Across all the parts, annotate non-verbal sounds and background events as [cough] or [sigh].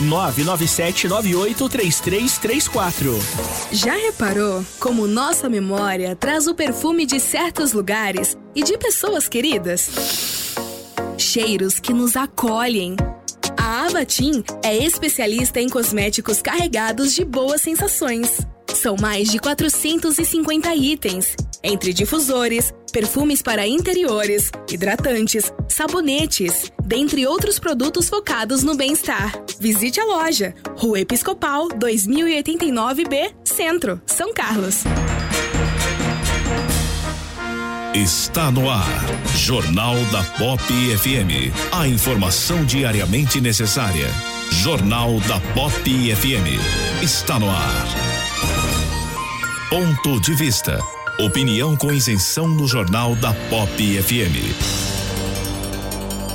997983334. Já reparou como nossa memória traz o perfume de certos lugares e de pessoas queridas? Cheiros que nos acolhem. A Avatim é especialista em cosméticos carregados de boas sensações. São mais de 450 itens, entre difusores, perfumes para interiores, hidratantes, sabonetes, dentre outros produtos focados no bem-estar. Visite a loja, Rua Episcopal 2089B, Centro, São Carlos. Está no ar. Jornal da Pop FM. A informação diariamente necessária. Jornal da Pop FM. Está no ar. Ponto de vista. Opinião com isenção no Jornal da Pop FM.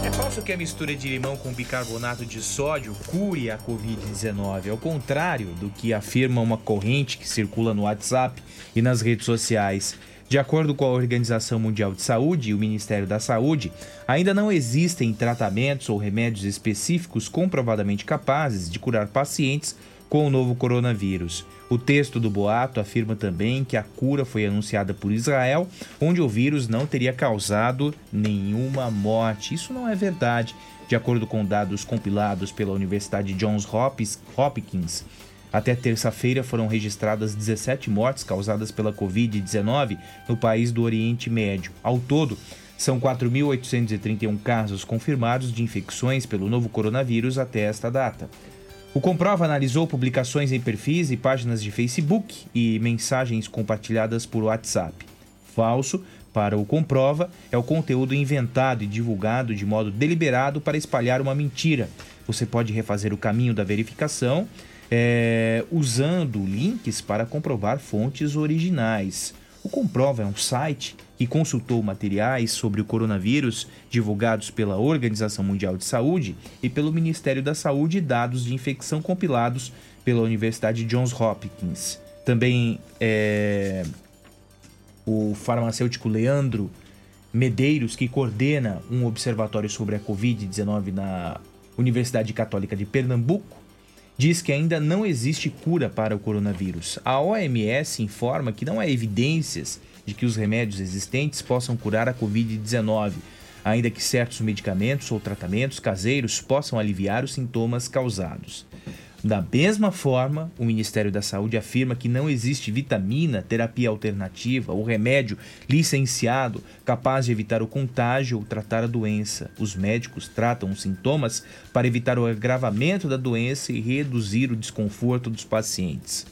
É falso que a mistura de limão com bicarbonato de sódio cure a Covid-19. Ao contrário do que afirma uma corrente que circula no WhatsApp e nas redes sociais. De acordo com a Organização Mundial de Saúde e o Ministério da Saúde, ainda não existem tratamentos ou remédios específicos comprovadamente capazes de curar pacientes com o novo coronavírus. O texto do boato afirma também que a cura foi anunciada por Israel, onde o vírus não teria causado nenhuma morte. Isso não é verdade, de acordo com dados compilados pela Universidade Johns Hopkins. Até terça-feira foram registradas 17 mortes causadas pela Covid-19 no país do Oriente Médio. Ao todo, são 4.831 casos confirmados de infecções pelo novo coronavírus até esta data. O Comprova analisou publicações em perfis e páginas de Facebook e mensagens compartilhadas por WhatsApp. Falso, para o Comprova, é o conteúdo inventado e divulgado de modo deliberado para espalhar uma mentira. Você pode refazer o caminho da verificação é, usando links para comprovar fontes originais. O Comprova é um site que consultou materiais sobre o coronavírus divulgados pela Organização Mundial de Saúde e pelo Ministério da Saúde e dados de infecção compilados pela Universidade Johns Hopkins. Também é, o farmacêutico Leandro Medeiros, que coordena um observatório sobre a Covid-19 na Universidade Católica de Pernambuco, diz que ainda não existe cura para o coronavírus. A OMS informa que não há evidências de que os remédios existentes possam curar a Covid-19, ainda que certos medicamentos ou tratamentos caseiros possam aliviar os sintomas causados. Da mesma forma, o Ministério da Saúde afirma que não existe vitamina, terapia alternativa ou remédio licenciado capaz de evitar o contágio ou tratar a doença. Os médicos tratam os sintomas para evitar o agravamento da doença e reduzir o desconforto dos pacientes.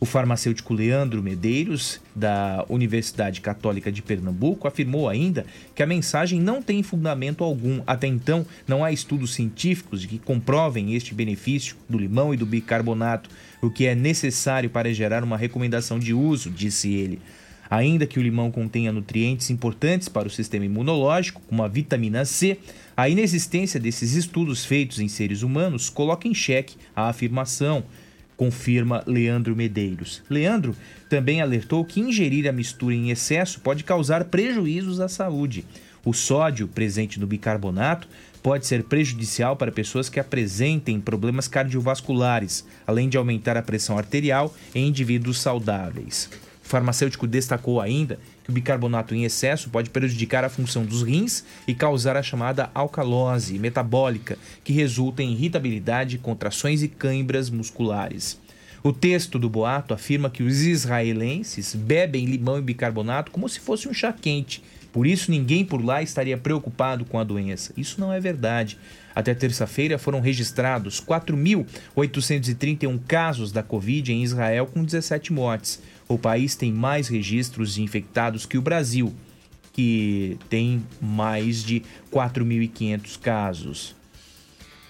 O farmacêutico Leandro Medeiros, da Universidade Católica de Pernambuco, afirmou ainda que a mensagem não tem fundamento algum. Até então, não há estudos científicos que comprovem este benefício do limão e do bicarbonato, o que é necessário para gerar uma recomendação de uso, disse ele. Ainda que o limão contenha nutrientes importantes para o sistema imunológico, como a vitamina C, a inexistência desses estudos feitos em seres humanos coloca em xeque a afirmação confirma Leandro Medeiros. Leandro também alertou que ingerir a mistura em excesso pode causar prejuízos à saúde. O sódio presente no bicarbonato pode ser prejudicial para pessoas que apresentem problemas cardiovasculares, além de aumentar a pressão arterial em indivíduos saudáveis. O farmacêutico destacou ainda que o bicarbonato em excesso pode prejudicar a função dos rins e causar a chamada alcalose metabólica, que resulta em irritabilidade, contrações e câimbras musculares. O texto do boato afirma que os israelenses bebem limão e bicarbonato como se fosse um chá quente. Por isso, ninguém por lá estaria preocupado com a doença. Isso não é verdade. Até terça-feira foram registrados 4.831 casos da Covid em Israel, com 17 mortes. O país tem mais registros de infectados que o Brasil, que tem mais de 4.500 casos.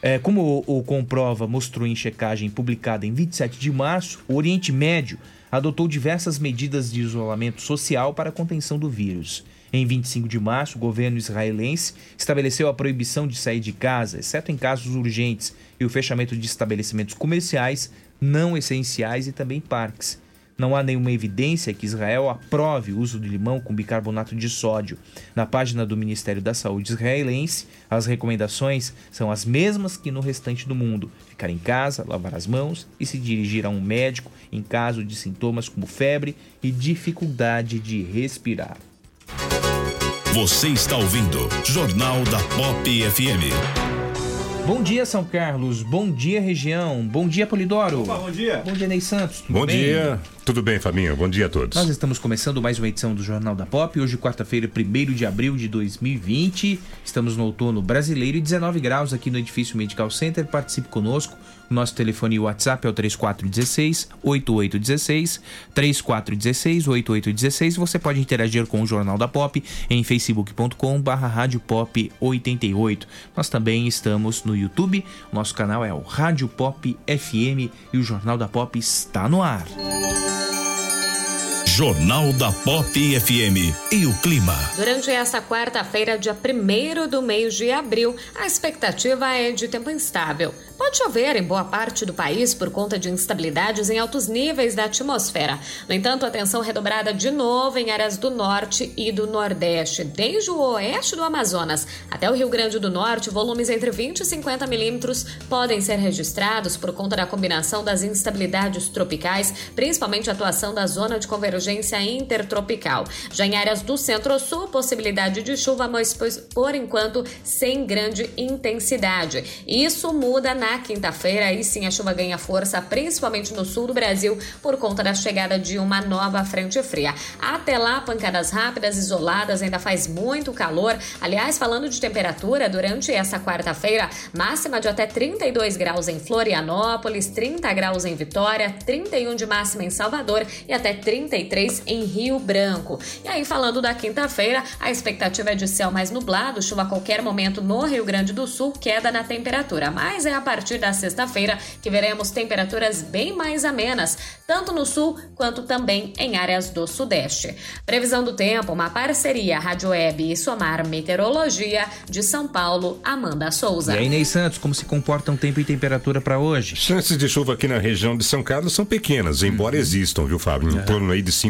É, como o, o Comprova mostrou em checagem publicada em 27 de março, o Oriente Médio adotou diversas medidas de isolamento social para a contenção do vírus. Em 25 de março, o governo israelense estabeleceu a proibição de sair de casa, exceto em casos urgentes, e o fechamento de estabelecimentos comerciais não essenciais e também parques. Não há nenhuma evidência que Israel aprove o uso de limão com bicarbonato de sódio. Na página do Ministério da Saúde israelense, as recomendações são as mesmas que no restante do mundo: ficar em casa, lavar as mãos e se dirigir a um médico em caso de sintomas como febre e dificuldade de respirar. Você está ouvindo Jornal da Pop FM. Bom dia, São Carlos. Bom dia, região. Bom dia, Polidoro. Opa, bom dia. Bom dia, Ney Santos. Tudo Bom bem? dia, tudo bem, Fabinho? Bom dia a todos. Nós estamos começando mais uma edição do Jornal da Pop. Hoje, quarta-feira, 1 de abril de 2020. Estamos no outono brasileiro e 19 graus aqui no Edifício Medical Center. Participe conosco. Nosso telefone WhatsApp é o 3416-8816. 3416-8816. Você pode interagir com o Jornal da Pop em facebook.com/barra Rádio Pop 88. Nós também estamos no YouTube. Nosso canal é o Rádio Pop FM e o Jornal da Pop está no ar. Jornal da Pop FM e o clima. Durante esta quarta-feira, dia 1 do mês de abril, a expectativa é de tempo instável. Pode chover em boa parte do país por conta de instabilidades em altos níveis da atmosfera. No entanto, atenção redobrada de novo em áreas do norte e do nordeste, desde o oeste do Amazonas até o Rio Grande do Norte, volumes entre 20 e 50 milímetros podem ser registrados por conta da combinação das instabilidades tropicais, principalmente a atuação da zona de convergência intertropical. Já em áreas do centro-sul, possibilidade de chuva, mas por enquanto sem grande intensidade. Isso muda na quinta-feira, aí sim a chuva ganha força, principalmente no sul do Brasil, por conta da chegada de uma nova frente fria. Até lá, pancadas rápidas, isoladas, ainda faz muito calor. Aliás, falando de temperatura, durante essa quarta-feira, máxima de até 32 graus em Florianópolis, 30 graus em Vitória, 31 de máxima em Salvador e até 33 em Rio Branco. E aí, falando da quinta-feira, a expectativa é de céu mais nublado, chuva a qualquer momento no Rio Grande do Sul, queda na temperatura, mas é a partir da sexta-feira que veremos temperaturas bem mais amenas, tanto no sul quanto também em áreas do sudeste. Previsão do tempo, uma parceria Rádio Web e Somar Meteorologia de São Paulo, Amanda Souza. E aí, Ney Santos, como se comportam tempo e temperatura para hoje? Chances de chuva aqui na região de São Carlos são pequenas, embora existam, viu, Fábio? Em torno aí de 5%,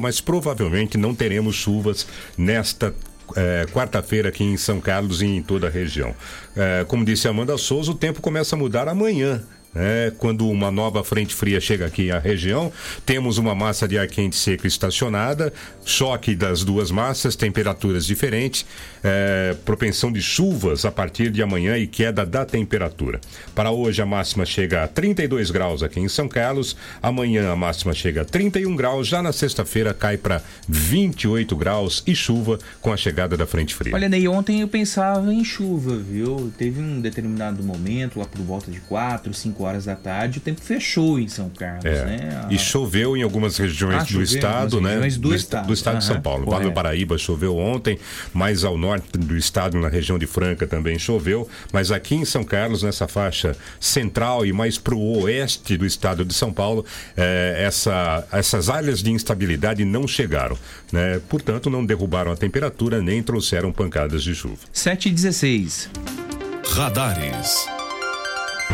mas provavelmente não teremos chuvas nesta é, quarta-feira aqui em São Carlos e em toda a região. É, como disse Amanda Souza, o tempo começa a mudar amanhã. Né? quando uma nova frente fria chega aqui à região, temos uma massa de ar quente seco estacionada, choque das duas massas, temperaturas diferentes, é, propensão de chuvas a partir de amanhã e queda da temperatura. Para hoje a máxima chega a 32 graus aqui em São Carlos, amanhã a máxima chega a 31 graus, já na sexta-feira cai para 28 graus e chuva com a chegada da frente fria. Olha, Ney, ontem eu pensava em chuva, viu? Teve um determinado momento, lá por volta de 4, 5 horas da tarde, o tempo fechou em São Carlos, É, né? A- E choveu em algumas regiões Ah, do estado, né? regiões do est- estado. do estado de São Paulo. Lá correto. no Paraíba choveu ontem, mais ao norte do estado, na região de Franca também choveu, mas aqui em São Carlos, nessa faixa central e mais para o oeste do estado de São Paulo, eh, essa- essas áreas de instabilidade não chegaram, né? Portanto, não derrubaram a temperatura nem trouxeram pancadas de chuva. 7 e 16. Radares.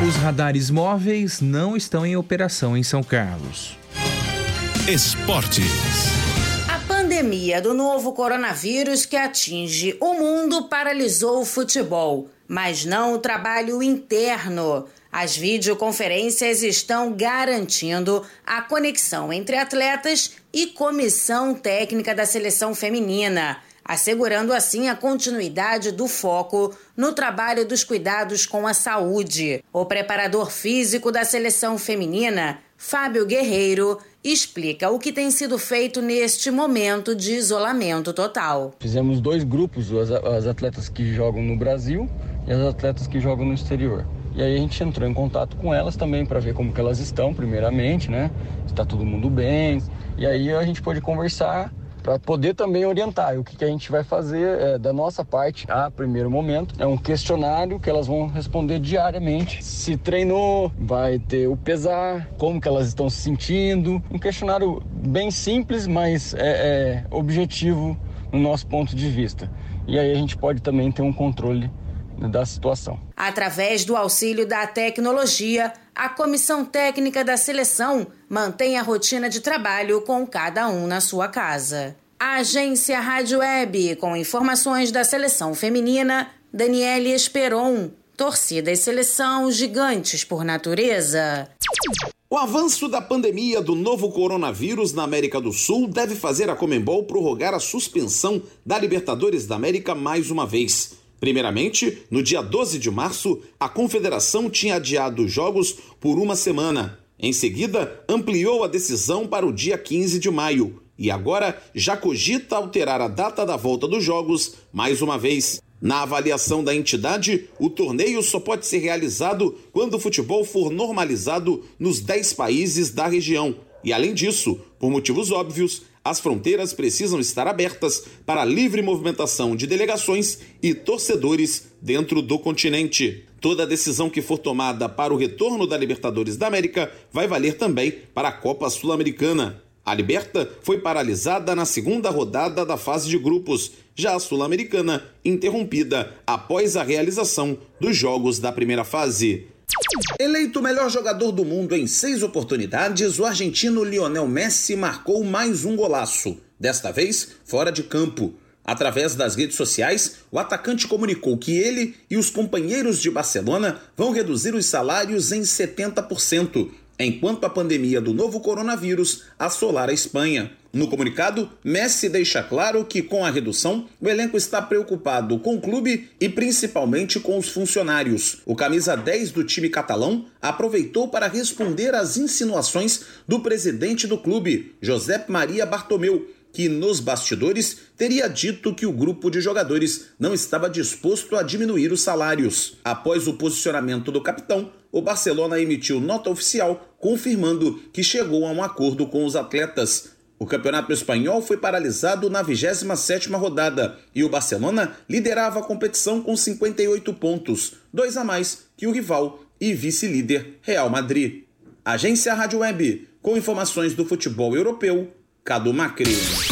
Os radares móveis não estão em operação em São Carlos. Esportes. A pandemia do novo coronavírus que atinge o mundo paralisou o futebol, mas não o trabalho interno. As videoconferências estão garantindo a conexão entre atletas e comissão técnica da seleção feminina, assegurando assim a continuidade do foco no trabalho dos cuidados com a saúde. O preparador físico da seleção feminina, Fábio Guerreiro, explica o que tem sido feito neste momento de isolamento total. Fizemos dois grupos, as, as atletas que jogam no Brasil e as atletas que jogam no exterior. E aí a gente entrou em contato com elas também para ver como que elas estão, primeiramente, né? Se tá todo mundo bem. E aí a gente pôde conversar para poder também orientar o que, que a gente vai fazer é, da nossa parte a primeiro momento. É um questionário que elas vão responder diariamente. Se treinou, vai ter o pesar, como que elas estão se sentindo. Um questionário bem simples, mas é, é objetivo no nosso ponto de vista. E aí a gente pode também ter um controle da situação. Através do auxílio da tecnologia, a comissão técnica da seleção mantém a rotina de trabalho com cada um na sua casa. A agência Rádio Web, com informações da seleção feminina, Daniele Esperon. Torcida e seleção gigantes por natureza. O avanço da pandemia do novo coronavírus na América do Sul deve fazer a Comembol prorrogar a suspensão da Libertadores da América mais uma vez. Primeiramente, no dia 12 de março, a Confederação tinha adiado os jogos por uma semana. Em seguida, ampliou a decisão para o dia 15 de maio e agora já cogita alterar a data da volta dos jogos mais uma vez. Na avaliação da entidade, o torneio só pode ser realizado quando o futebol for normalizado nos 10 países da região. E além disso, por motivos óbvios, as fronteiras precisam estar abertas para a livre movimentação de delegações e torcedores dentro do continente. Toda decisão que for tomada para o retorno da Libertadores da América vai valer também para a Copa Sul-Americana. A Liberta foi paralisada na segunda rodada da fase de grupos, já a Sul-Americana interrompida após a realização dos jogos da primeira fase. Eleito o melhor jogador do mundo em seis oportunidades, o argentino Lionel Messi marcou mais um golaço, desta vez fora de campo. Através das redes sociais, o atacante comunicou que ele e os companheiros de Barcelona vão reduzir os salários em 70%, enquanto a pandemia do novo coronavírus assolar a Espanha. No comunicado, Messi deixa claro que, com a redução, o elenco está preocupado com o clube e principalmente com os funcionários. O camisa 10 do time catalão aproveitou para responder às insinuações do presidente do clube, Josep Maria Bartomeu, que nos bastidores teria dito que o grupo de jogadores não estava disposto a diminuir os salários. Após o posicionamento do capitão, o Barcelona emitiu nota oficial confirmando que chegou a um acordo com os atletas. O campeonato espanhol foi paralisado na 27ª rodada e o Barcelona liderava a competição com 58 pontos, dois a mais que o rival e vice-líder Real Madrid. Agência Rádio Web, com informações do futebol europeu, Cadu Macri.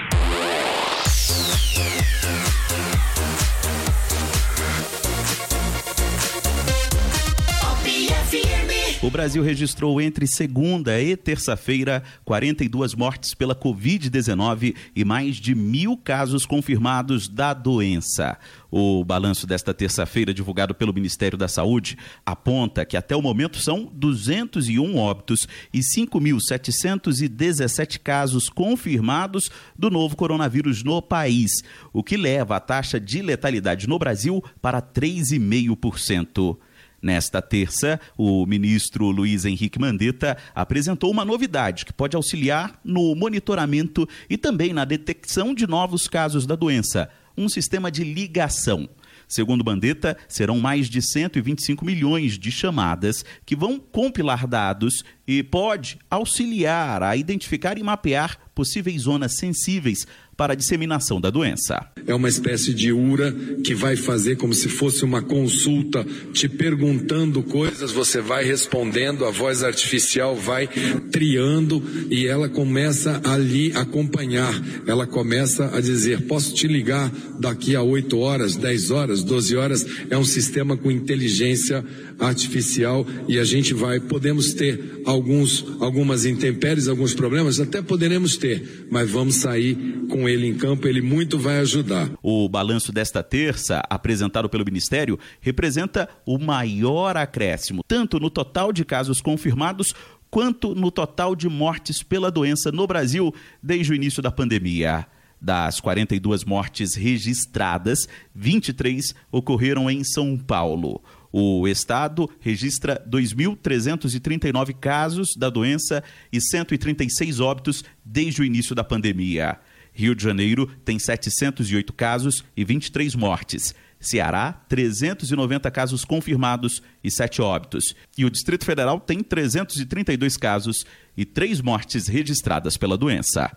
O Brasil registrou entre segunda e terça-feira 42 mortes pela Covid-19 e mais de mil casos confirmados da doença. O balanço desta terça-feira, divulgado pelo Ministério da Saúde, aponta que até o momento são 201 óbitos e 5.717 casos confirmados do novo coronavírus no país, o que leva a taxa de letalidade no Brasil para 3,5%. Nesta terça, o ministro Luiz Henrique Mandetta apresentou uma novidade que pode auxiliar no monitoramento e também na detecção de novos casos da doença: um sistema de ligação. Segundo Mandetta, serão mais de 125 milhões de chamadas que vão compilar dados e pode auxiliar a identificar e mapear possíveis zonas sensíveis para a disseminação da doença. É uma espécie de URA que vai fazer como se fosse uma consulta, te perguntando coisas, você vai respondendo, a voz artificial vai triando e ela começa ali acompanhar. Ela começa a dizer: posso te ligar daqui a 8 horas, 10 horas, 12 horas. É um sistema com inteligência artificial e a gente vai, podemos ter alguns, algumas intempéries, alguns problemas, até poderemos ter, mas vamos sair com ele em campo, ele muito vai ajudar. O balanço desta terça, apresentado pelo Ministério, representa o maior acréscimo, tanto no total de casos confirmados quanto no total de mortes pela doença no Brasil desde o início da pandemia. Das 42 mortes registradas, 23 ocorreram em São Paulo. O estado registra 2.339 casos da doença e 136 óbitos desde o início da pandemia. Rio de Janeiro tem 708 casos e 23 mortes. Ceará, 390 casos confirmados e 7 óbitos. E o Distrito Federal tem 332 casos e 3 mortes registradas pela doença.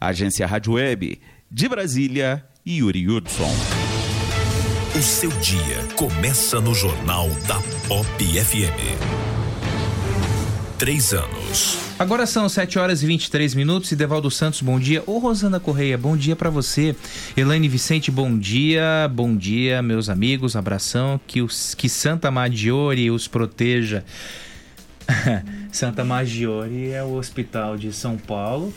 Agência Rádio Web, de Brasília, Yuri Hudson. O seu dia começa no Jornal da Pop FM. Três anos. Agora são 7 horas e 23 minutos. E Devaldo Santos, bom dia. Ô Rosana Correia, bom dia pra você. Elaine Vicente, bom dia. Bom dia, meus amigos. Abração. Que, os, que Santa Maggiore os proteja. [laughs] Santa Maggiore é o hospital de São Paulo,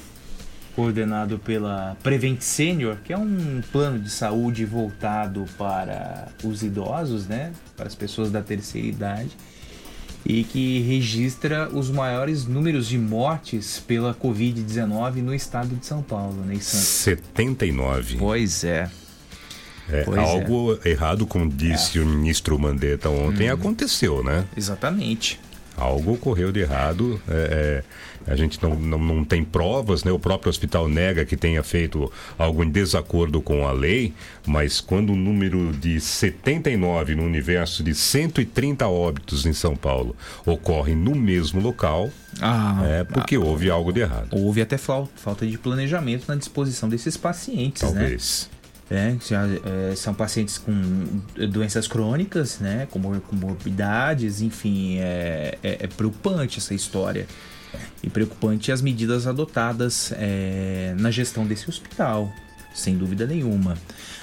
coordenado pela Prevent Senior, que é um plano de saúde voltado para os idosos, né? Para as pessoas da terceira idade e que registra os maiores números de mortes pela Covid-19 no estado de São Paulo, né, Santos? 79. Pois é. É, Pois é. algo errado, como disse o ministro Mandetta ontem, Uhum. aconteceu, né? Exatamente. Algo ocorreu de errado. é, é, a gente não, não, não tem provas, né? O próprio hospital nega que tenha feito algo em desacordo com a lei, mas quando o número de 79 no universo de 130 óbitos em São Paulo ocorre no mesmo local, Ah, é porque houve algo de errado. Houve até fal- falta de planejamento na disposição desses pacientes, Talvez. né? É, já, é, são pacientes com doenças crônicas, né? Com mor- com morbidades, enfim, é, é- é preocupante essa história. E preocupante as medidas adotadas é, na gestão desse hospital, sem dúvida nenhuma.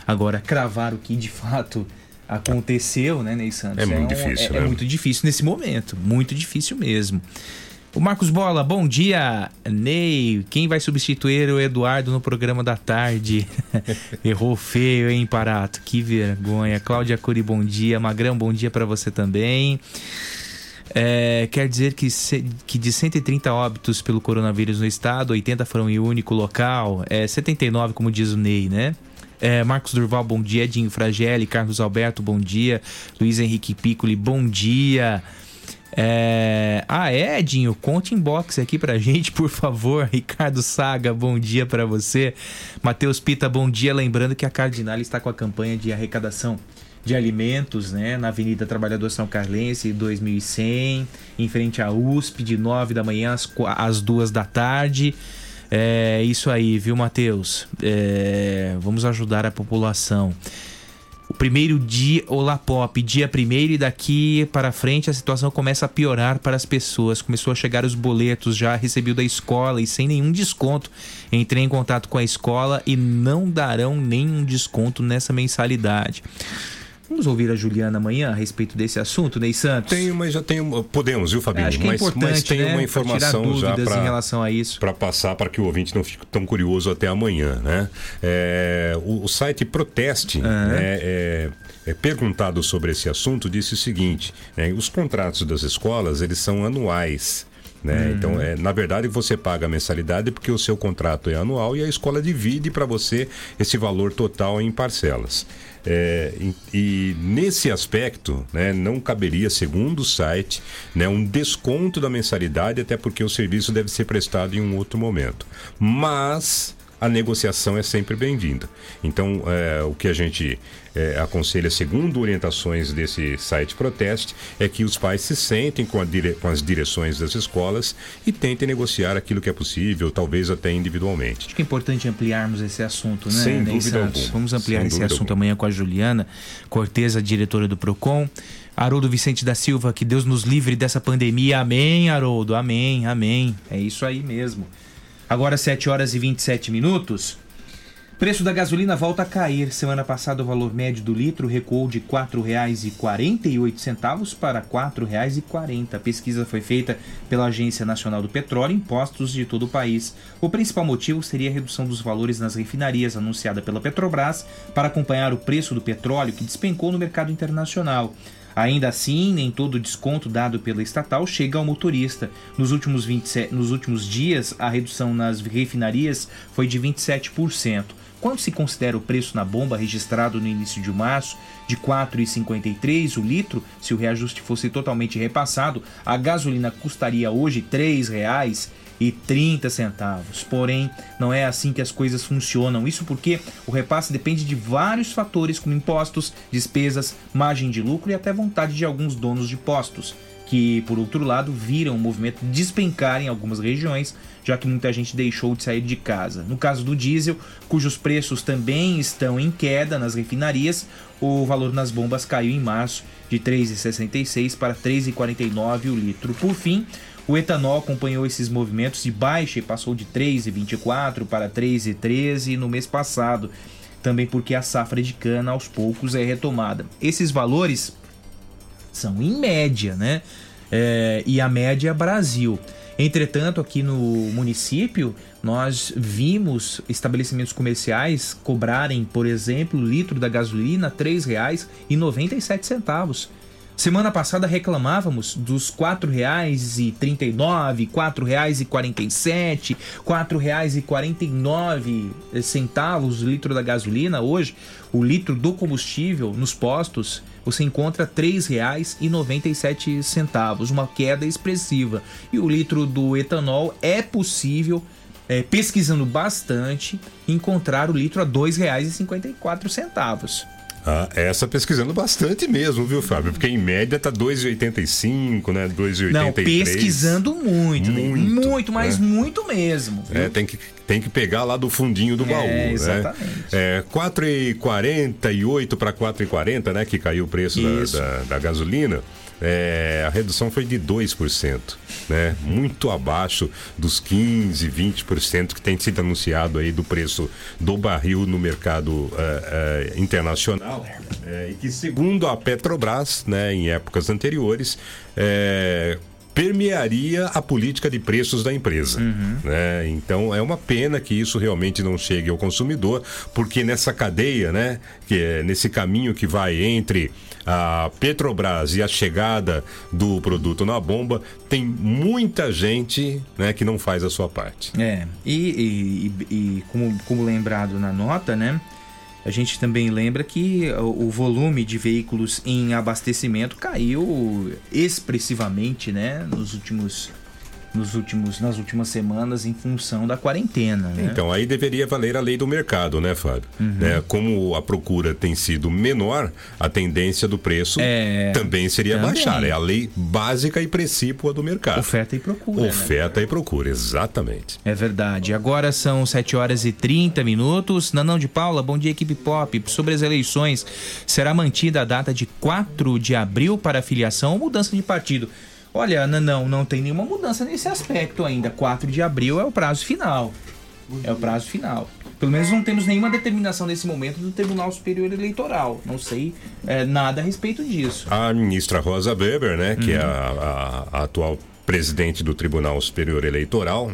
Agora, cravar o que de fato aconteceu, né, Ney Santos? É muito um- difícil, é- é né? muito difícil nesse momento, muito difícil mesmo. O Marcos Bola, bom dia. Ney, quem vai substituir o Eduardo no programa da tarde? [laughs] Errou feio, hein, Parato? Que vergonha. Cláudia Curi, bom dia. Magrão, bom dia pra você também. É, quer dizer que, se- que de 130 óbitos pelo coronavírus no estado, 80 foram em um único local, é 79, como diz o Ney, né? É, Marcos Durval, bom dia. Edinho Fragelli, Carlos Alberto, bom dia. Luiz Henrique Piccoli, bom dia. É... Ah, é, Edinho, conte inbox aqui pra gente, por favor. [laughs] Ricardo Saga, bom dia pra você. Matheus Pita, bom dia. Lembrando que a Cardinal está com a campanha de arrecadação de alimentos, né, na Avenida Trabalhador São Carlense, 2100, em frente à USP, de 9 da manhã às, às 2 da tarde. É isso aí, viu, Matheus? É, vamos ajudar a população. Primeiro dia, Olá Pop, dia primeiro e daqui para frente a situação começa a piorar para as pessoas. Começou a chegar os boletos, já recebi o da escola e sem nenhum desconto. Entrei em contato com a escola e não darão nenhum desconto nessa mensalidade. Vamos ouvir a Juliana amanhã a respeito desse assunto, Ney Santos? Tem, mas já um- Podemos, viu, Fabinho? Acho que é mas, importante, mas tem né, uma pra informação tirar já para em relação a isso. Para passar para que o ouvinte não fique tão curioso até amanhã, né? É, o, o site Proteste, né, é, é perguntado sobre esse assunto, disse o seguinte: né, os contratos das escolas eles são anuais. Né? Uhum. Então, é, na verdade, você paga a mensalidade porque o seu contrato é anual e a escola divide para você esse valor total em parcelas. É, e, e nesse aspecto, né, não caberia, segundo o site, né, um desconto da mensalidade, até porque o serviço deve ser prestado em um outro momento. Mas a negociação é sempre bem-vinda. Então, é, o que a gente é, aconselha, segundo orientações desse site Proteste, é que os pais se sentem com, dire- com as direções das escolas e tentem negociar aquilo que é possível, talvez até individualmente. Acho que é importante ampliarmos esse assunto, né, Sem Ney dúvida Santos? alguma. Vamos ampliar Sem esse assunto amanhã com a Juliana Cortez, a diretora do PROCON. Haroldo Vicente da Silva, que Deus nos livre dessa pandemia. Amém, Haroldo. Amém, amém. É isso aí mesmo. Agora 7 horas e 27 minutos. Preço da gasolina volta a cair. Semana passada o valor médio do litro recuou de R$ 4,48 para R$ 4,40. A pesquisa foi feita pela Agência Nacional do Petróleo em postos de todo o país. O principal motivo seria a redução dos valores nas refinarias anunciada pela Petrobras para acompanhar o preço do petróleo que despencou no mercado internacional. Ainda assim, nem todo o desconto dado pela estatal chega ao motorista. Nos últimos, 27, nos últimos dias, a redução nas refinarias foi de 27%. Quando se considera o preço na bomba registrado no início de março de R$ 4,53 o litro, se o reajuste fosse totalmente repassado, a gasolina custaria hoje R$ 3,30. Porém, não é assim que as coisas funcionam. Isso porque o repasse depende de vários fatores, como impostos, despesas, margem de lucro e até vontade de alguns donos de postos que, por outro lado, viram o movimento despencar em algumas regiões, já que muita gente deixou de sair de casa. No caso do diesel, cujos preços também estão em queda nas refinarias, o valor nas bombas caiu em março de 3,66 para 3,49 o litro. Por fim, o etanol acompanhou esses movimentos de baixa e passou de 3,24 para 3,13 no mês passado, também porque a safra de cana aos poucos é retomada. Esses valores são em média, né? É, e a média é Brasil. Entretanto, aqui no município, nós vimos estabelecimentos comerciais cobrarem, por exemplo, litro da gasolina R$ 3,97. Semana passada reclamávamos dos R$ 4,39, R$ 4,47, R$ 4,49 centavos o litro da gasolina. Hoje, o litro do combustível nos postos você encontra R$ 3,97, uma queda expressiva. E o litro do etanol é possível, é, pesquisando bastante, encontrar o litro a R$ 2,54. Ah, essa pesquisando bastante mesmo, viu, Fábio? Porque em média tá 2,85, né? 2,83. Não, pesquisando muito, né? Muito, muito, mas né? muito mesmo. viu? É, tem que, tem que pegar lá do fundinho do É, baú, né? exatamente. É, 4,48 para 4,40, né? Que caiu o preço da, da- da gasolina. É, a redução foi de 2%, né? Muito abaixo dos 15, 20% que tem sido anunciado aí do preço do barril no mercado é, é, internacional. É, e que segundo a Petrobras, né, em épocas anteriores, é, permearia a política de preços da empresa. Né? Então é uma pena que isso realmente não chegue ao consumidor, porque nessa cadeia, né, que é nesse caminho que vai entre a Petrobras e a chegada do produto na bomba, tem muita gente né, que não faz a sua parte. É, e, e- e- como, como lembrado na nota, né? A gente também lembra que o, o volume de veículos em abastecimento caiu expressivamente, né? Nos últimos, nos últimos, nas últimas semanas em função da quarentena, né? Então, aí deveria valer a lei do mercado, né, Fábio? Uhum. Né, Como a procura tem sido menor, a tendência do preço também seria também. baixar. É a lei básica e precípua do mercado. Oferta e procura. né? Oferta e procura, exatamente. É verdade. Agora são 7 horas e 30 minutos. Nanão de Paula, bom dia, equipe pop. Sobre as eleições, será mantida a data de 4 de abril para filiação ou mudança de partido? Olha, Nanão, não tem nenhuma mudança nesse aspecto ainda. 4 de abril é o prazo final. É o prazo final. Pelo menos não temos nenhuma determinação nesse momento do Tribunal Superior Eleitoral. Não sei é, nada a respeito disso. A ministra Rosa Weber, né, que é Uhum. a, a- a atual presidente do Tribunal Superior Eleitoral,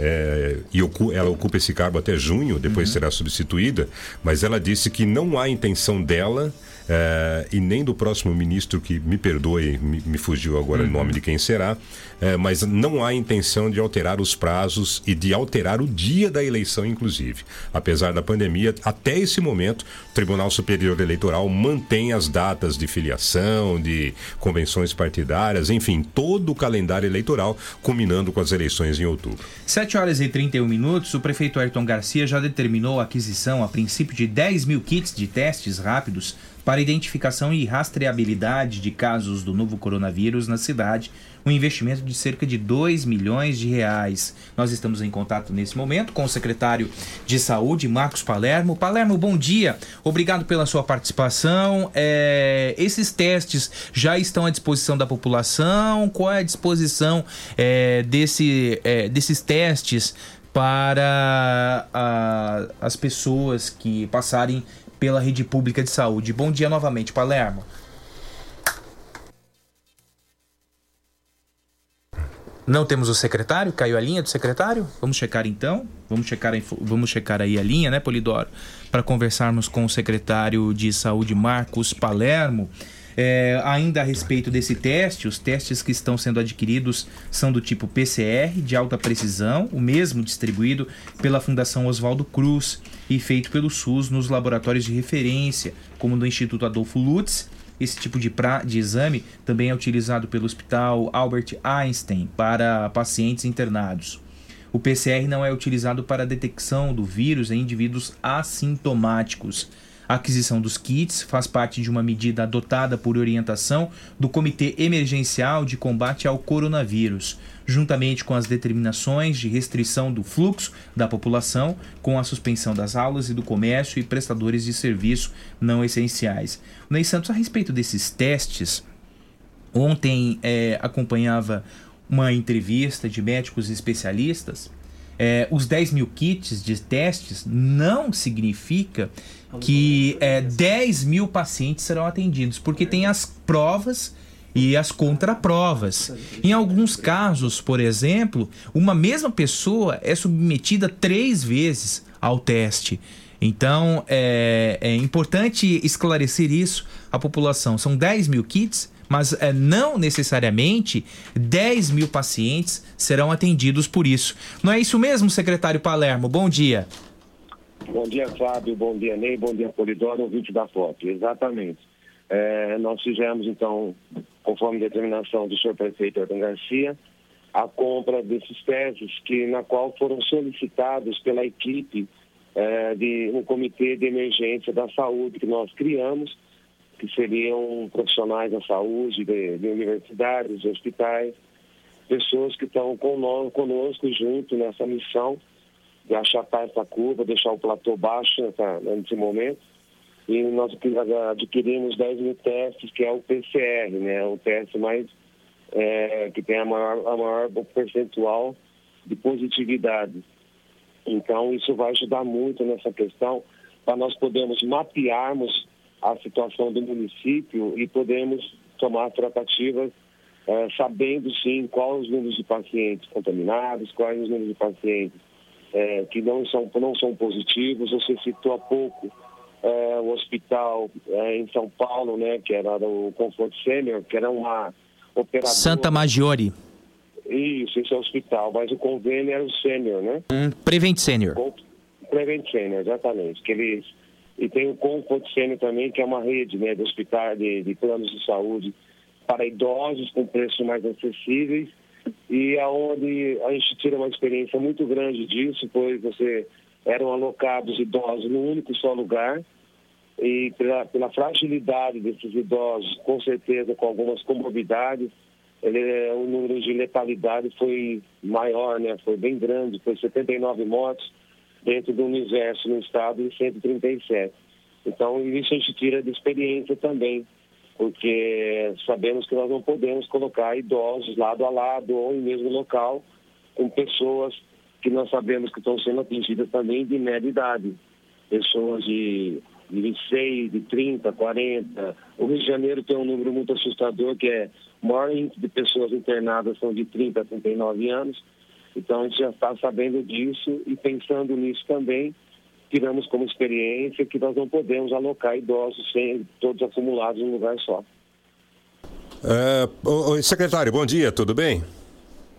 é, e ela ocupa esse cargo até junho, depois será substituída, mas ela disse que não há intenção dela é, e nem do próximo ministro, que me perdoe, me, me fugiu agora o nome de quem será, é, mas não há intenção de alterar os prazos e de alterar o dia da eleição, inclusive. Apesar da pandemia, até esse momento, o Tribunal Superior Eleitoral mantém as datas de filiação, de convenções partidárias, enfim, todo o calendário eleitoral, culminando com as eleições em outubro. 7 horas e 31 minutos, o prefeito Ayrton Garcia já determinou a aquisição, a princípio, de 10 mil kits de testes rápidos para identificação e rastreabilidade de casos do novo coronavírus na cidade, um investimento de cerca de 2 milhões de reais. Nós estamos em contato nesse momento com o secretário de Saúde, Marcos Palermo. Palermo, bom dia. Obrigado pela sua participação. É, esses testes já estão à disposição da população? Qual é a disposição é, desse, é, desses testes para a- as pessoas que passarem pela rede pública de saúde? Bom dia novamente, Palermo. Não temos o secretário? Caiu a linha do secretário? Vamos checar então? Vamos checar, vamos checar aí a linha, né, Polidoro? Para conversarmos com o secretário de Saúde, Marcos Palermo. É, ainda a respeito desse teste, os testes que estão sendo adquiridos são do tipo PCR, de alta precisão, o mesmo distribuído pela Fundação Oswaldo Cruz e feito pelo SUS nos laboratórios de referência, como no Instituto Adolfo Lutz esse tipo de, pra- de exame também é utilizado pelo Hospital Albert Einstein para pacientes internados. O PCR não é utilizado para a detecção do vírus em indivíduos assintomáticos. A aquisição dos kits faz parte de uma medida adotada por orientação do Comitê Emergencial de Combate ao Coronavírus, juntamente com as determinações de restrição do fluxo da população, com a suspensão das aulas e do comércio e prestadores de serviço não essenciais. Ney Santos, a respeito desses testes, ontem eh, acompanhava uma entrevista de médicos especialistas. Eh, os 10 mil kits de testes não significa que eh, 10 mil pacientes serão atendidos, porque tem as provas e as contraprovas. Em alguns casos, por exemplo, uma mesma pessoa é submetida três vezes ao teste. Então é, é importante esclarecer isso à população. São 10 mil kits, mas é, não necessariamente 10 mil pacientes serão atendidos por isso. Não é isso mesmo, secretário Palermo? Bom dia. Bom dia, Fábio. Bom dia, Ney. Bom dia, Polidoro, ouvinte da FOP. Exatamente. É, nós fizemos, então, conforme determinação do senhor prefeito Ayrton Garcia, a compra desses testes que, na qual foram solicitados pela equipe é, de um comitê de emergência da saúde que nós criamos, que seriam profissionais da saúde, de, de universidades, de hospitais, pessoas que estão conosco, conosco junto nessa missão de achatar essa curva, deixar o platô baixo nessa, nesse momento. E nós adquirimos 10 mil testes, que é o PCR, né? O teste mais é, que tem a maior, a maior percentual de positividade. Então, isso vai ajudar muito nessa questão para nós podermos mapearmos a situação do município e podermos tomar tratativas eh, sabendo sim quais os números de pacientes contaminados, quais os números de pacientes eh, que não são, não são positivos. Você citou há pouco eh, o hospital em São Paulo, né, que era o Comfort Senior, que era uma operadora. Santa Maggiore. Isso, esse é o hospital, mas o convênio era o Sênior, né? Um Prevent Senior. Prevent Senior, exatamente. Que eles, e tem o Senior também, que é uma rede né, de hospitais, de, de planos de saúde para idosos com preços mais acessíveis e aonde a gente tira uma experiência muito grande disso, pois você eram alocados idosos num único só lugar e pela, pela fragilidade desses idosos, com certeza com algumas comorbidades, ele, o número de letalidade foi maior, né? Foi bem grande, foi 79 mortes dentro do universo no estado de 137. Então, isso a gente tira de experiência também, porque sabemos que nós não podemos colocar idosos lado a lado ou em mesmo local com pessoas que nós sabemos que estão sendo atingidas também de média idade. Pessoas de, de 26, de 30, 40. O Rio de Janeiro tem um número muito assustador, que é o maior índice de pessoas internadas são de 30 a 39 anos. Então, a gente já está sabendo disso e pensando nisso também, tiramos como experiência que nós não podemos alocar idosos sem todos acumulados em um lugar só. Ô, secretário, bom dia, tudo bem?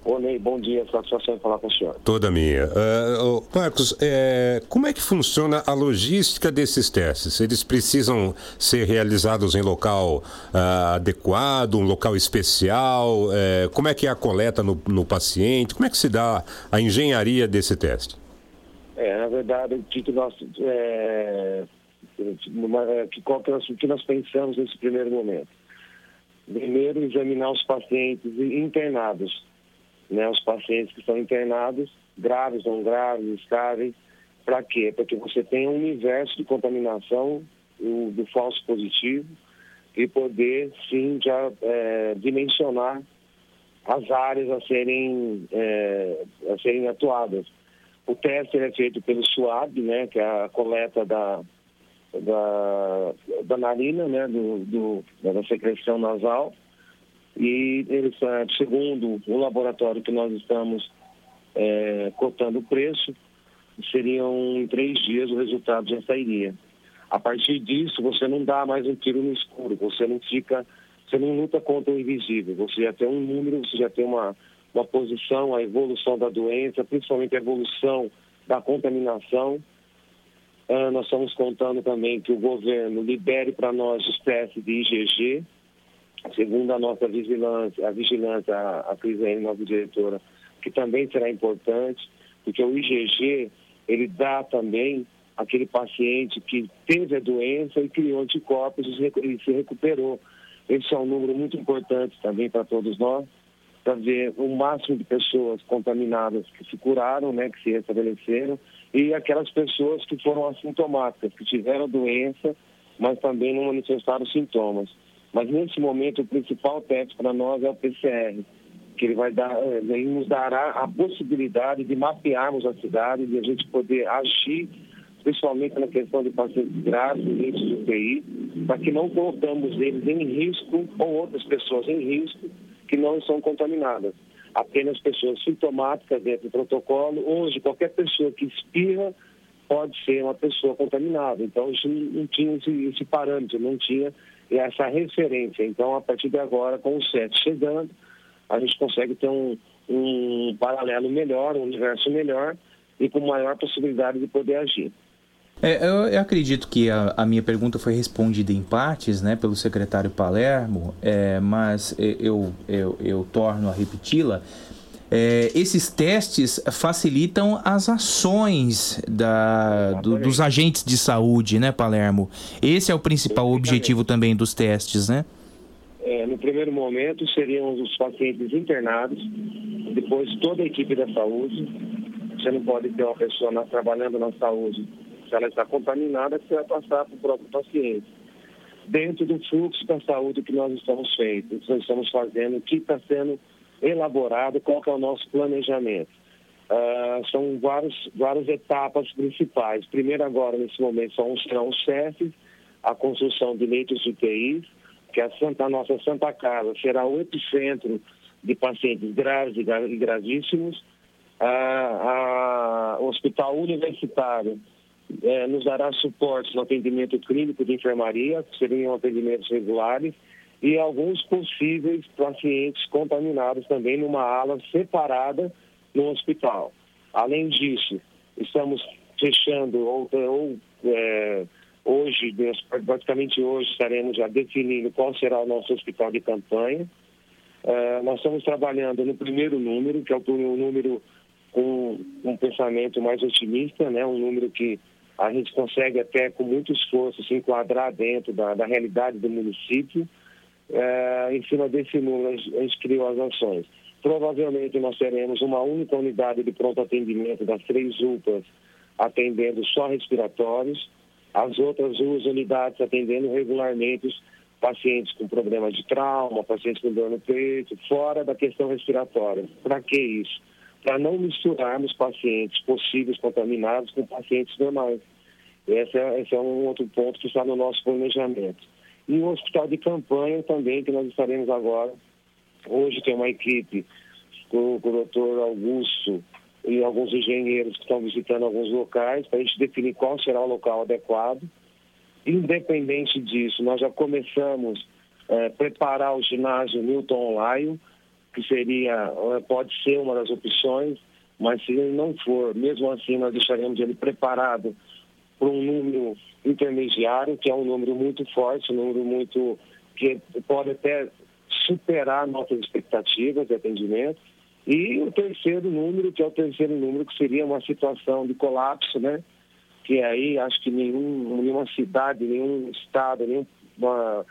Ô, Ney, bom dia, satisfação em falar com o senhor. Toda minha. É, ô, Marcos, é, como é que funciona a logística desses testes? Eles precisam ser realizados em local ah, adequado, um local especial? É, como é que é a coleta no, no paciente? Como é que se dá a engenharia desse teste? É, na verdade, o que, que nós. É, uma- que, qual que nós, o que nós pensamos nesse primeiro momento? Primeiro, examinar os pacientes internados, né? Os pacientes que estão internados, graves, não graves, estáveis. Para quê? Para que você tenha um universo de contaminação o- do falso positivo e poder, sim, já é, dimensionar as áreas a serem, é, a serem atuadas. O teste é feito pelo SWAB, né, que é a coleta da, da, da narina, né, do, do- da secreção nasal. E eles, eh, segundo o laboratório que nós estamos eh, cotando o preço, seriam em três dias o resultado já sairia. A partir disso, você não dá mais um tiro no escuro, você não fica, você não luta contra o invisível, você já tem um número, você já tem uma, uma posição, a evolução da doença, principalmente a evolução da contaminação. Ah, nós estamos contando também que o governo libere para nós os de IgG, segundo a nossa vigilância, a vigilância, a, Crislene, nossa diretora, que também será importante, porque o IgG, ele dá também aquele paciente que teve a doença e criou anticorpos e se recuperou. Esse é um número muito importante também para todos nós, para ver o máximo de pessoas contaminadas que se curaram, né, que se restabeleceram, e aquelas pessoas que foram assintomáticas, que tiveram a doença, mas também não manifestaram sintomas. Mas nesse momento o principal teste para nós é o PCR, que ele vai dar, eh, ele nos dará a possibilidade de mapearmos a cidade, de a gente poder agir, principalmente na questão de pacientes graves, doentes de UTI, para que não colocamos eles em risco ou outras pessoas em risco que não estão contaminadas. Apenas pessoas sintomáticas dentro do protocolo. Hoje, qualquer pessoa que espirra pode ser uma pessoa contaminada. Então, isso não tinha esse, esse parâmetro, não tinha essa referência. Então, a partir de agora, com o SET chegando, a gente consegue ter um, um paralelo melhor, um universo melhor e com maior possibilidade de poder agir. É, eu, eu acredito que a, a minha pergunta foi respondida em partes, né, pelo secretário Palermo, é, mas é, eu, eu, eu torno a repeti-la. É, esses testes facilitam as ações da, do- dos agentes de saúde, né, Palermo? Esse é o principal objetivo também dos testes, né? É, no primeiro momento seriam os pacientes internados, depois toda a equipe da saúde. Você não pode ter uma pessoa na- trabalhando na saúde, se ela está contaminada, você vai passar para o próprio paciente. Dentro do fluxo da saúde que nós estamos feito, nós estamos fazendo, que está sendo elaborado, é o nosso planejamento. Ah, são vários, várias etapas principais. Primeiro agora, nesse momento, são, serão os CEFs, a construção de leitos de UTIs, que a, Santa, a nossa Santa Casa será o epicentro de pacientes graves e gra- gravíssimos. A- a- o Hospital Universitário eh, nos dará suporte no atendimento clínico de enfermaria, que seriam atendimentos regulares, e alguns possíveis pacientes contaminados também numa ala separada no hospital. Além disso, estamos fechando, ou, ou eh, hoje, praticamente hoje, estaremos já definindo qual será o nosso hospital de campanha. Eh, nós estamos trabalhando no primeiro número, que é o número com um pensamento mais otimista, né? um número que a gente consegue até com muito esforço se enquadrar dentro da, da realidade do município. Eh, em cima desse número, a gente criou as ações. Provavelmente nós teremos uma única unidade de pronto atendimento das três UPAs atendendo só respiratórios, as outras duas unidades atendendo regularmente os pacientes com problemas de trauma, pacientes com dor no peito, fora da questão respiratória. Para que isso? Para não misturarmos pacientes possíveis contaminados com pacientes normais. Esse é, esse é um outro ponto que está no nosso planejamento. E o hospital de campanha também, que nós estaremos agora. Hoje tem uma equipe com, com o doutor Augusto e alguns engenheiros que estão visitando alguns locais para a gente definir qual será o local adequado. Independente disso, nós já começamos a preparar o ginásio Newton Lyon, que seria, eh, pode ser uma das opções, mas se ele não for, mesmo assim nós deixaremos ele preparado para um número intermediário, que é um número muito forte, um número muito que pode até superar nossas expectativas de atendimento. E o terceiro número, que é o terceiro número, que seria uma situação de colapso, né? Que aí acho que nenhum, nenhuma cidade, nenhum estado, nenhum, uma-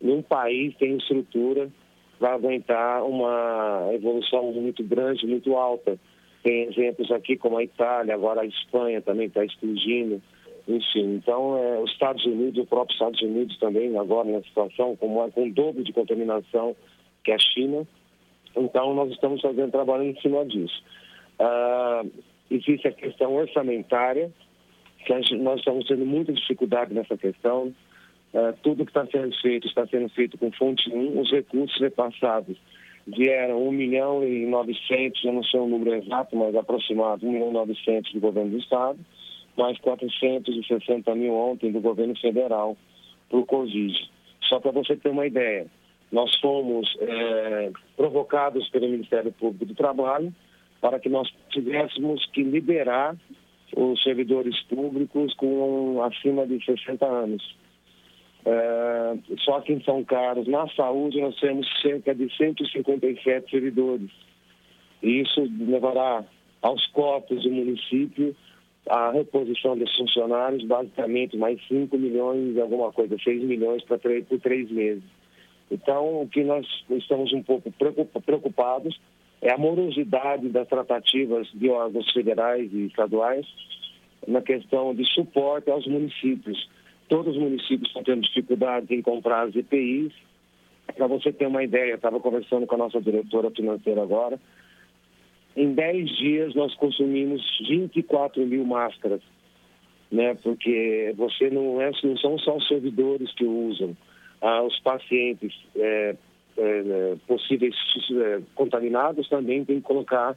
nenhum país tem estrutura para aguentar uma evolução muito grande, muito alta. Tem exemplos aqui como a Itália, agora a Espanha também está explodindo. Enfim, então é, os Estados Unidos, o próprio Estados Unidos também agora na situação com, com o dobro de contaminação que a China. Então nós estamos fazendo trabalho em cima disso. Ah, existe a questão orçamentária, que nós estamos tendo muita dificuldade nessa questão. Ah, tudo que está sendo feito está sendo feito com fonte 1. Os recursos repassados vieram 1 milhão e 900, eu não sei o número exato, mas aproximado, 1 milhão e 900 do governo do Estado, mais 460 mil ontem do governo federal para o Covid. Só para você ter uma ideia, nós fomos eh, provocados pelo Ministério Público do Trabalho para que nós tivéssemos que liberar os servidores públicos com acima de 60 anos. É, só que em São Carlos, na saúde, nós temos cerca de 157 servidores. E isso levará aos cofres do município a reposição desses funcionários, basicamente mais 5 milhões, alguma coisa, 6 milhões para três, por três meses. Então, o que nós estamos um pouco preocupa- preocupados é a morosidade das tratativas de órgãos federais e estaduais na questão de suporte aos municípios. Todos os municípios estão tendo dificuldade em comprar as EPIs. Para você ter uma ideia, eu estava conversando com a nossa diretora financeira agora. Em 10 dias nós consumimos 24 mil máscaras, né? Porque você não é, não são só os servidores que usam, ah, os pacientes é, é, possíveis é, contaminados também tem que colocar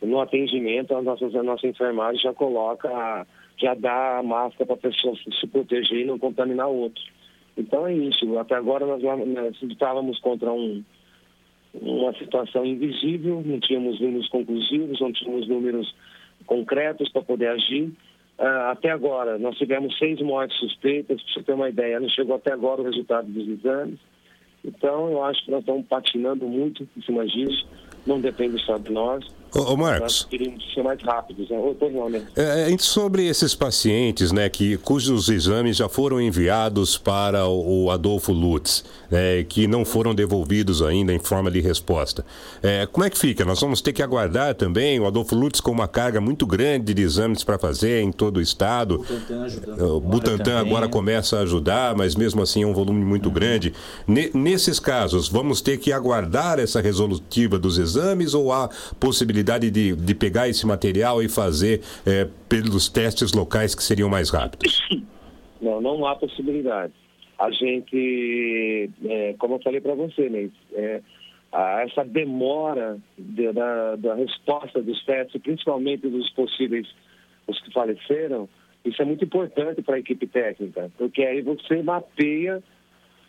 no atendimento, a nossa, a nossa enfermagem já coloca, já dá a máscara para a pessoa se proteger e não contaminar outro. Então é isso. Até agora nós lutávamos contra um, uma situação invisível, não tínhamos números conclusivos, não tínhamos números concretos para poder agir. Ah, até agora, nós tivemos seis mortes suspeitas, para você ter uma ideia, não chegou até agora o resultado dos exames. Então, eu acho que nós estamos patinando muito em cima disso, não depende só de nós. Ô, ô, Marcos. Nós queríamos ser mais rápidos. Né? Não, né? É, é, sobre esses pacientes, né, que cujos exames já foram enviados para o, o Adolfo Lutz, né, que não foram devolvidos ainda em forma de resposta. É, como é que fica? Nós vamos ter que aguardar também o Adolfo Lutz com uma carga muito grande de exames para fazer em todo o estado. O Butantan agora começa a ajudar, mas mesmo assim é um volume muito grande. Ne- nesses casos, vamos ter que aguardar essa resolutiva dos exames ou há possibilidade de, de pegar esse material e fazer é, pelos testes locais que seriam mais rápidos? Não, não há possibilidade. a gente, é, como eu falei para você, né, é, essa demora de- da, da resposta dos testes, principalmente dos possíveis, os que faleceram, isso é muito importante para a equipe técnica, porque aí você mapeia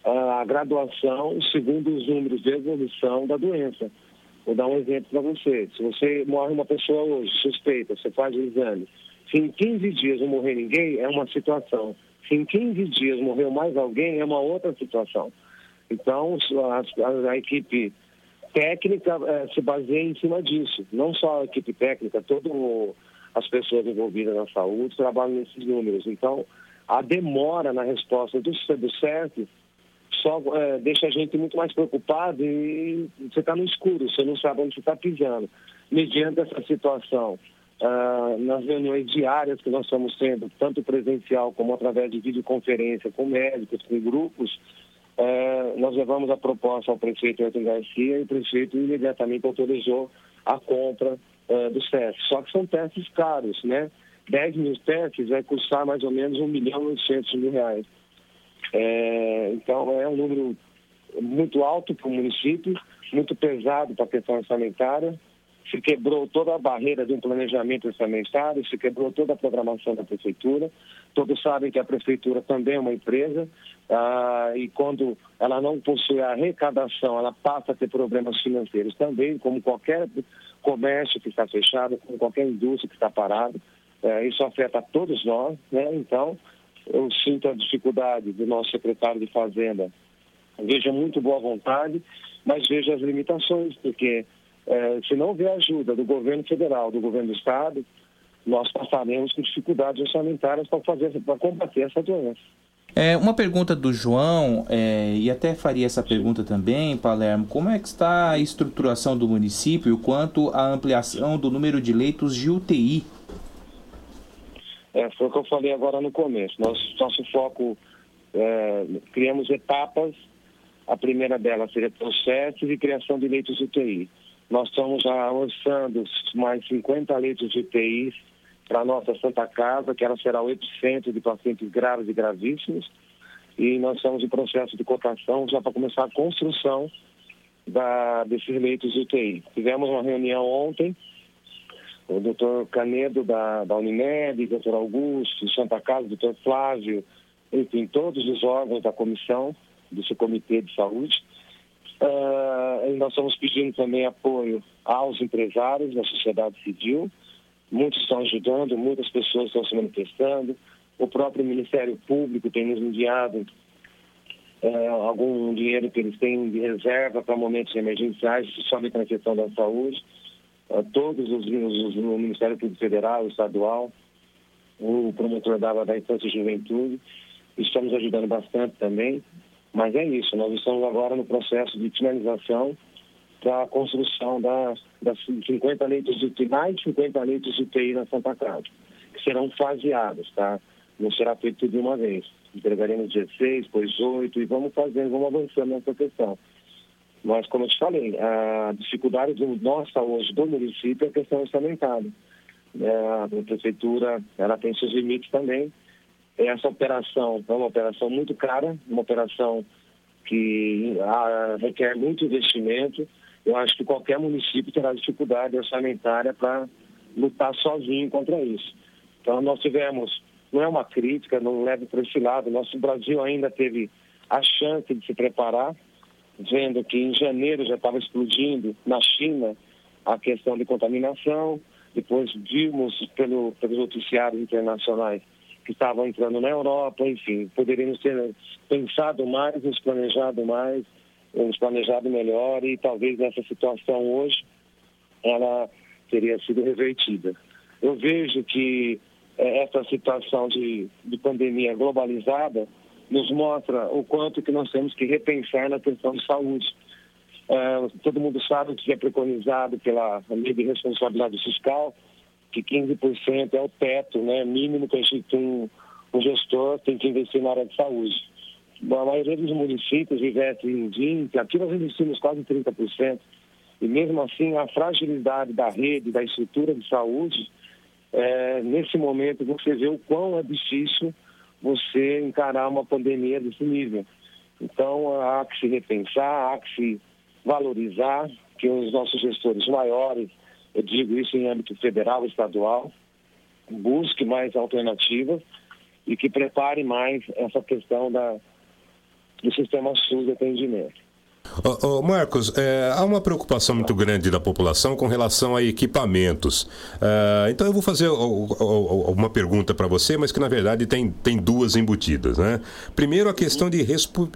ah, a graduação segundo os números de evolução da doença. Vou dar um exemplo para você. Se você morre uma pessoa hoje, suspeita, você faz o exame. Se em 15 dias não morrer ninguém, é uma situação. Se em 15 dias morreu mais alguém, é uma outra situação. Então, a, a- a equipe técnica eh, se baseia em cima disso. Não só a equipe técnica, todas as pessoas envolvidas na saúde trabalham nesses números. Então, a demora na resposta do, do só eh, deixa a gente muito mais preocupado e você está no escuro, você não sabe onde está pisando. Mediante essa situação, ah, nas reuniões diárias que nós estamos tendo, tanto presencial como através de videoconferência com médicos, com grupos, eh, nós levamos a proposta ao prefeito Ayrton Garcia e o prefeito imediatamente autorizou a compra eh, dos testes. Só que são testes caros, né? 10 mil testes vai custar mais ou menos 1 milhão e 800 mil reais. É, então, é um número muito alto para o município, muito pesado para a questão orçamentária. Se quebrou toda a barreira de um planejamento orçamentário, se quebrou toda a programação da prefeitura. Todos sabem que a prefeitura também é uma empresa ah, e quando ela não possui a arrecadação, ela passa a ter problemas financeiros também, como qualquer comércio que está fechado, como qualquer indústria que está parada. Eh, isso afeta todos nós, né? Então, eu sinto a dificuldade do nosso secretário de Fazenda. Vejo muito boa vontade, mas vejo as limitações, porque eh, se não houver ajuda do governo federal, do governo do estado, nós passaremos com dificuldades orçamentárias para fazer, para combater essa doença. É, uma pergunta do João, é, e até faria essa pergunta também, Palermo, como é que está a estruturação do município quanto à ampliação do número de leitos de UTI? É, foi o que eu falei agora no começo. Nosso, nosso foco, é, criamos etapas. A primeira delas seria processos e criação de leitos de UTI. Nós estamos já orçando mais 50 leitos de UTI para a nossa Santa Casa, que ela será o epicentro de pacientes graves e gravíssimos. E nós estamos em processo de cotação já para começar a construção da, desses leitos de UTI. Tivemos uma reunião ontem o doutor Canedo da, da Unimed, doutor Augusto, Santa Casa, doutor Flávio, enfim, todos os órgãos da comissão, desse comitê de saúde. Ah, e nós estamos pedindo também apoio aos empresários da sociedade civil. Muitos estão ajudando, muitas pessoas estão se manifestando. O próprio Ministério Público tem nos enviado eh, algum dinheiro que eles têm de reserva para momentos emergenciais, somente na questão da saúde todos os, os, o Ministério Público Federal, estadual, o promotor da, da Infância e Juventude. Estamos ajudando bastante também, mas é isso, nós estamos agora no processo de finalização da construção da, das 50 leitos de UTI, mais de 50 leitos de UTI na Santa Casa, que serão faseados, tá? Não será feito tudo de uma vez. Entregaremos 16, depois 8 e vamos fazendo, vamos avançando nessa questão. Mas, como eu te falei, a dificuldade do, nossa hoje do município é a questão orçamentária. É, a prefeitura ela tem seus limites também. Essa operação é uma operação muito cara, uma operação que ah, requer muito investimento. Eu acho que qualquer município terá dificuldade orçamentária para lutar sozinho contra isso. Então, nós tivemos, não é uma crítica, não leve para esse lado, nosso Brasil ainda teve a chance de se preparar, vendo que em janeiro já estava explodindo na China a questão de contaminação, depois vimos pelo, pelos noticiários internacionais que estavam entrando na Europa, enfim, poderíamos ter pensado mais, nos planejado mais, nos planejado melhor. E talvez nessa situação hoje ela teria sido revertida. Eu vejo que eh, essa situação de, de pandemia globalizada nos mostra o quanto que nós temos que repensar na questão de saúde. Eh, todo mundo sabe que é preconizado pela lei de responsabilidade fiscal, que 15% é o teto né, mínimo que a gente tem, um gestor tem que investir na área de saúde. A maioria dos municípios investe em 20%, aqui nós investimos quase 30%. E mesmo assim, a fragilidade da rede, da estrutura de saúde, é, nesse momento você vê o quão é difícil você encarar uma pandemia desse nível. Então, há que se repensar, há que se valorizar, que os nossos gestores maiores, eu digo isso em âmbito federal, estadual, busque mais alternativas e que prepare mais essa questão da, do sistema SUS de atendimento. Ô, ô, Marcos, é, há uma preocupação muito grande da população com relação a equipamentos. É, então eu vou fazer uma pergunta para você, mas que na verdade tem, tem duas embutidas. Né? Primeiro, a questão de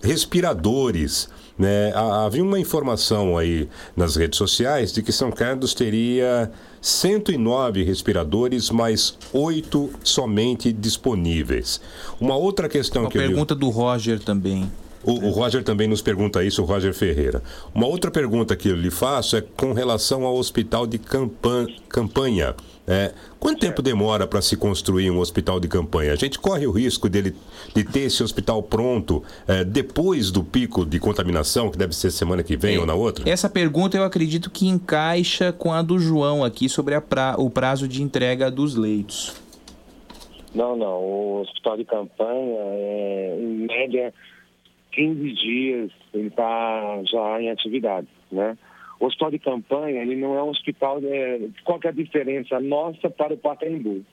respiradores. Né? Ha- Havia uma informação aí nas redes sociais de que São Carlos teria 109 respiradores, mas oito somente disponíveis. Uma outra questão Uma que eu pergunta do Roger também. O, o Roger também nos pergunta isso, o Roger Ferreira. Uma outra pergunta que eu lhe faço é com relação ao hospital de campan- campanha. É, quanto tempo demora para se construir um hospital de campanha? A gente corre o risco dele, de ter esse hospital pronto é, depois do pico de contaminação, que deve ser semana que vem ou na outra? Essa pergunta eu acredito que encaixa com a do João aqui sobre a pra- o prazo de entrega dos leitos. Não, não. O hospital de campanha, é, em média, 15 dias ele está já em atividade, né? O hospital de campanha, ele não é um hospital... É, qual é a diferença nossa para o Pacaembu?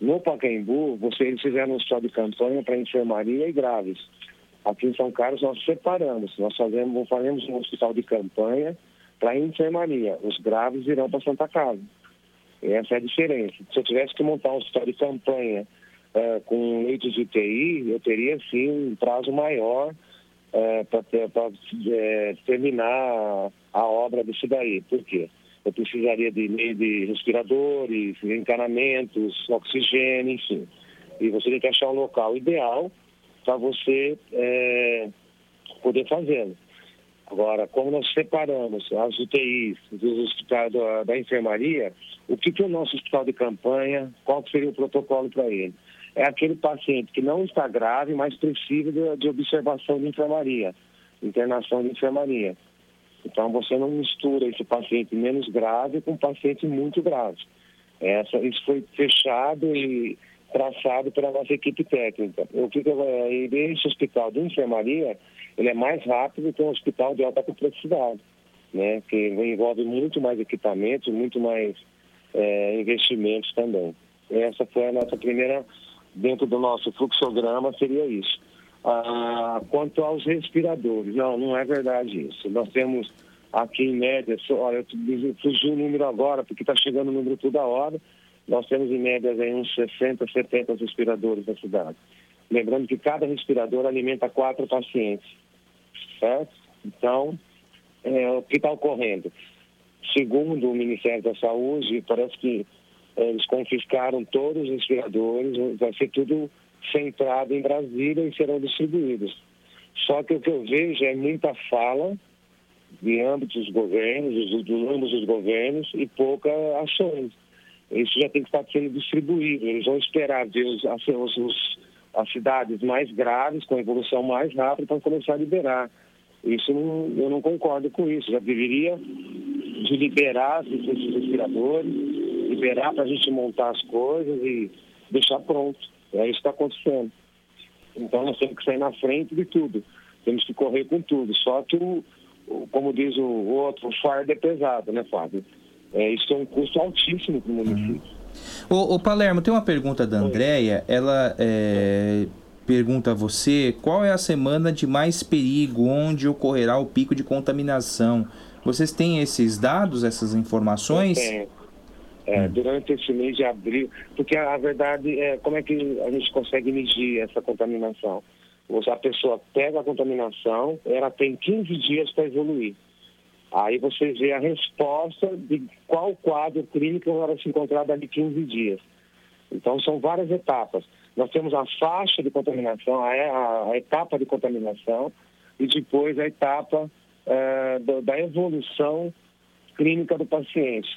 No Pacaembu, você, eles fizeram um hospital de campanha para enfermaria e graves. Aqui em São Carlos, nós separamos. Nós fazemos, fazemos um hospital de campanha para enfermaria. Os graves irão para Santa Casa. Essa é a diferença. Se eu tivesse que montar um hospital de campanha eh, com leitos de UTI, eu teria sim um prazo maior para terminar a obra disso daí. Por quê? Eu precisaria de, de respiradores, encanamentos, oxigênio, enfim. E você tem que achar um local ideal para você eh, poder fazê-lo. Agora, como nós separamos as UTIs dos hospitais da, da enfermaria, o que, que é o nosso hospital de campanha, qual seria o protocolo para ele? É aquele paciente que não está grave, mas precisa de, de observação de enfermaria, internação de enfermaria. Então, você não mistura esse paciente menos grave com um paciente muito grave. Essa, isso foi fechado e traçado pela nossa equipe técnica. O que e esse hospital de enfermaria, ele é mais rápido que um hospital de alta complexidade, né? Que envolve muito mais equipamentos, muito mais eh, investimentos também. Essa foi a nossa primeira, dentro do nosso fluxograma, seria isso. Ah, quanto aos respiradores, não, não é verdade isso. Nós temos aqui em média, olha, fugiu o número agora, porque está chegando o número toda hora. Nós temos em média aí uns 60, 70 respiradores na cidade. Lembrando que cada respirador alimenta quatro pacientes, certo? Então, é, o que está ocorrendo? Segundo o Ministério da Saúde, parece que eles confiscaram todos os respiradores, vai ser tudo centrado em Brasília e serão distribuídos. Só que o que eu vejo é muita fala de âmbitos dos governos, dos, ambos os governos, e pouca ações. Isso já tem que estar sendo distribuído. Eles vão esperar ver os, as, os- os- as cidades mais graves, com evolução mais rápida, para começar a liberar. Isso eu não concordo com isso. Já deveria de liberar esses respiradores, liberar para a gente montar as coisas e deixar pronto. É isso que está acontecendo. Então nós temos que sair na frente de tudo. Temos que correr com tudo. Só que, o, como diz o outro, o fardo é pesado, né, Fábio? É, isso é um custo altíssimo para o município. Ô, ô, Palermo, tem uma pergunta da Andréia. Ela é, pergunta a você qual é a semana de mais perigo onde ocorrerá o pico de contaminação. Vocês têm esses dados, essas informações? Tem. É, Durante esse mês de abril, porque a, a verdade é como é que a gente consegue medir essa contaminação? A pessoa pega a contaminação, ela tem 15 dias para evoluir. Aí você vê a resposta de qual quadro clínico ela se encontrar dali 15 dias. Então, são várias etapas. Nós temos a faixa de contaminação, a, a- a etapa de contaminação e depois a etapa eh, do- da evolução clínica do paciente.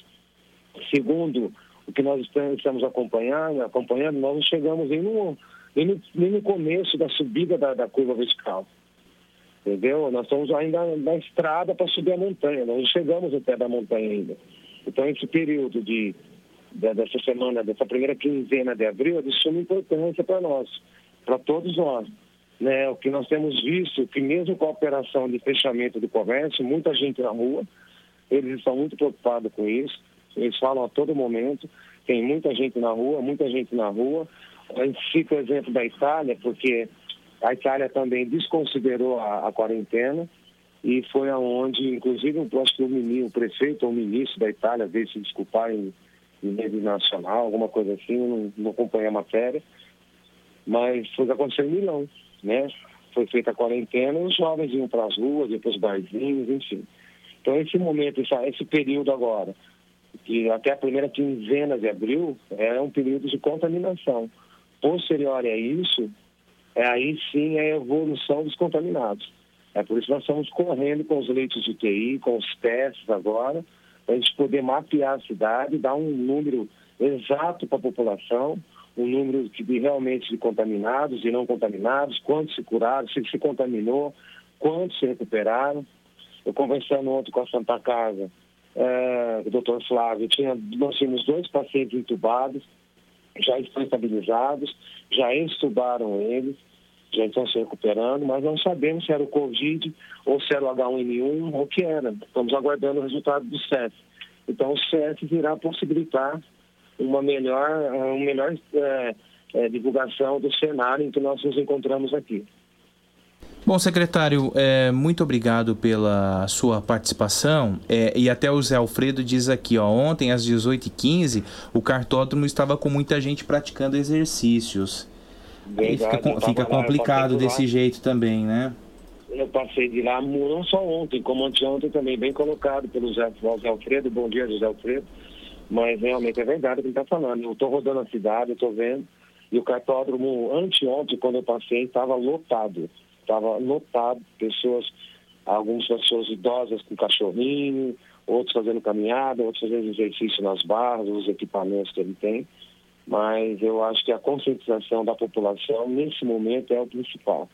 Segundo o que nós estamos acompanhando, acompanhando nós não chegamos nem no, nem no, nem no começo da subida da, da curva vertical. Entendeu? Nós estamos ainda na estrada para subir a montanha, nós não chegamos pé da montanha ainda. Então, esse período de, da- dessa semana, dessa primeira quinzena de abril, é de suma importância para nós. para todos nós. Né? O que nós temos visto, que mesmo com a operação de fechamento do comércio, muita gente na rua, eles estão muito preocupados com isso, eles falam a todo momento, tem muita gente na rua, muita gente na rua. A gente cita o exemplo da Itália, porque a Itália também desconsiderou a, a quarentena e foi aonde, inclusive, o, ministro, o prefeito ou o ministro da Itália veio se desculpar em, em rede nacional, alguma coisa assim, eu não, não acompanhei a matéria, mas foi o que aconteceu em Milão, né? Foi feita a quarentena, os jovens iam para as ruas, iam para os barzinhos, enfim. Então, esse momento, esse período agora, que até a primeira quinzena de abril, é um período de contaminação. Posterior a isso, é aí sim a evolução dos contaminados. É por isso nós estamos correndo com os leitos de UTI, com os testes agora, para a gente poder mapear a cidade, dar um número exato para a população, um número de, realmente de contaminados e não contaminados, quantos se curaram, se se contaminou, quantos se recuperaram. Eu conversando ontem com a Santa Casa, é, o doutor Flávio, tinha, nós tínhamos dois pacientes entubados, já estão estabilizados, já entubaram eles, já estão se recuperando, mas não sabemos se era o Covid ou se era o H1N1 ou o que era. Estamos aguardando o resultado do CEF. Então, o CEF irá possibilitar uma melhor, uma melhor é, é, divulgação do cenário em que nós nos encontramos aqui. Bom, secretário, é, muito obrigado pela sua participação. É, e até o Zé Alfredo diz aqui, ó, ontem às 18h15 o cartódromo estava com muita gente praticando exercícios. Verdade, fica, fica lá, complicado desse lá. jeito também, né? Eu passei de lá não só ontem, como anteontem também, bem colocado pelo Zé, Zé Alfredo. Bom dia, José Alfredo. Mas realmente é verdade o que ele está falando. Eu estou rodando a cidade, eu estou vendo. E o cartódromo, anteontem, quando eu passei, estava lotado. Estava lotado, pessoas, algumas pessoas idosas com cachorrinho, outros fazendo caminhada, outros fazendo exercício nas barras, os equipamentos que ele tem. Mas eu acho que a conscientização da população, nesse momento, é o principal.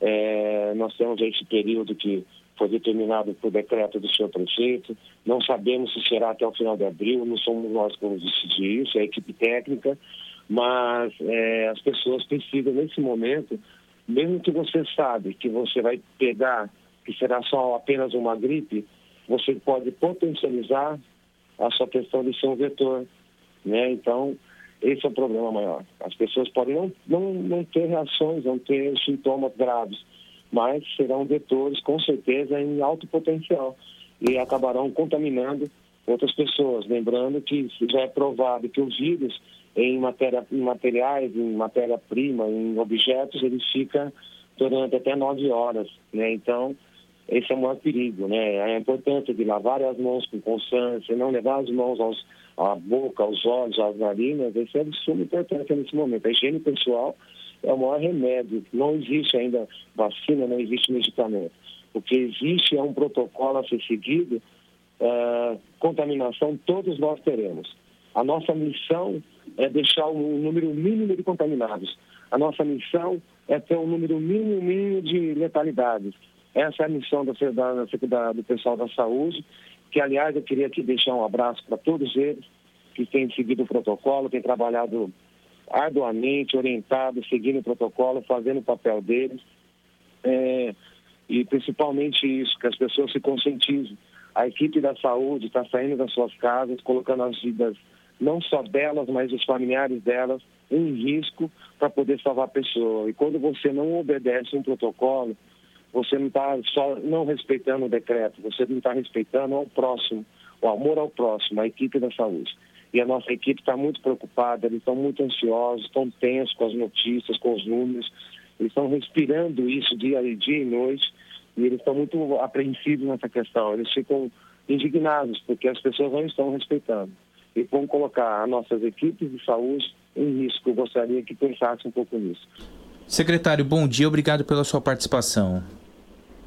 É, nós temos esse período que foi determinado por decreto do senhor prefeito, não sabemos se será até o final de abril, não somos nós que vamos decidir isso, é a equipe técnica, mas é, as pessoas precisam, nesse momento, mesmo que você sabe que você vai pegar, que será só apenas uma gripe, você pode potencializar a sua questão de ser um vetor. Né? Então, esse é o problema maior. As pessoas podem não, não, não ter reações, não ter sintomas graves, mas serão vetores, com certeza, em alto potencial e acabarão contaminando outras pessoas. Lembrando que já é provado que os vírus em, matéria, em materiais, em matéria-prima, em objetos, ele fica durante até nove horas. Né? Então, esse é o maior perigo. Né? A importância de lavar as mãos com constância, não levar as mãos aos a boca, os olhos, as narinas, isso é de suma importância nesse momento. A higiene pessoal é o maior remédio. Não existe ainda vacina, não existe medicamento. O que existe é um protocolo a ser seguido. Uh, contaminação todos nós teremos. A nossa missão é deixar um número mínimo de contaminados. A nossa missão é ter um número mínimo, mínimo de letalidades. Essa é a missão da, da, da, do pessoal da saúde que, aliás, eu queria aqui deixar um abraço para todos eles que têm seguido o protocolo, têm trabalhado arduamente, orientado, seguindo o protocolo, fazendo o papel deles. É, e principalmente isso, que as pessoas se conscientizem. A equipe da saúde está saindo das suas casas, colocando as vidas não só delas, mas dos familiares delas em risco para poder salvar a pessoa. E quando você não obedece um protocolo, você não está só não respeitando o decreto, você não está respeitando ao próximo, o amor ao próximo, a equipe da saúde. E a nossa equipe está muito preocupada, eles estão muito ansiosos, estão tensos com as notícias, com os números, eles estão respirando isso dia, dia e noite, e eles estão muito apreensivos nessa questão, eles ficam indignados, porque as pessoas não estão respeitando. E vão colocar as nossas equipes de saúde em risco. Eu gostaria que pensasse um pouco nisso. Secretário, bom dia, obrigado pela sua participação.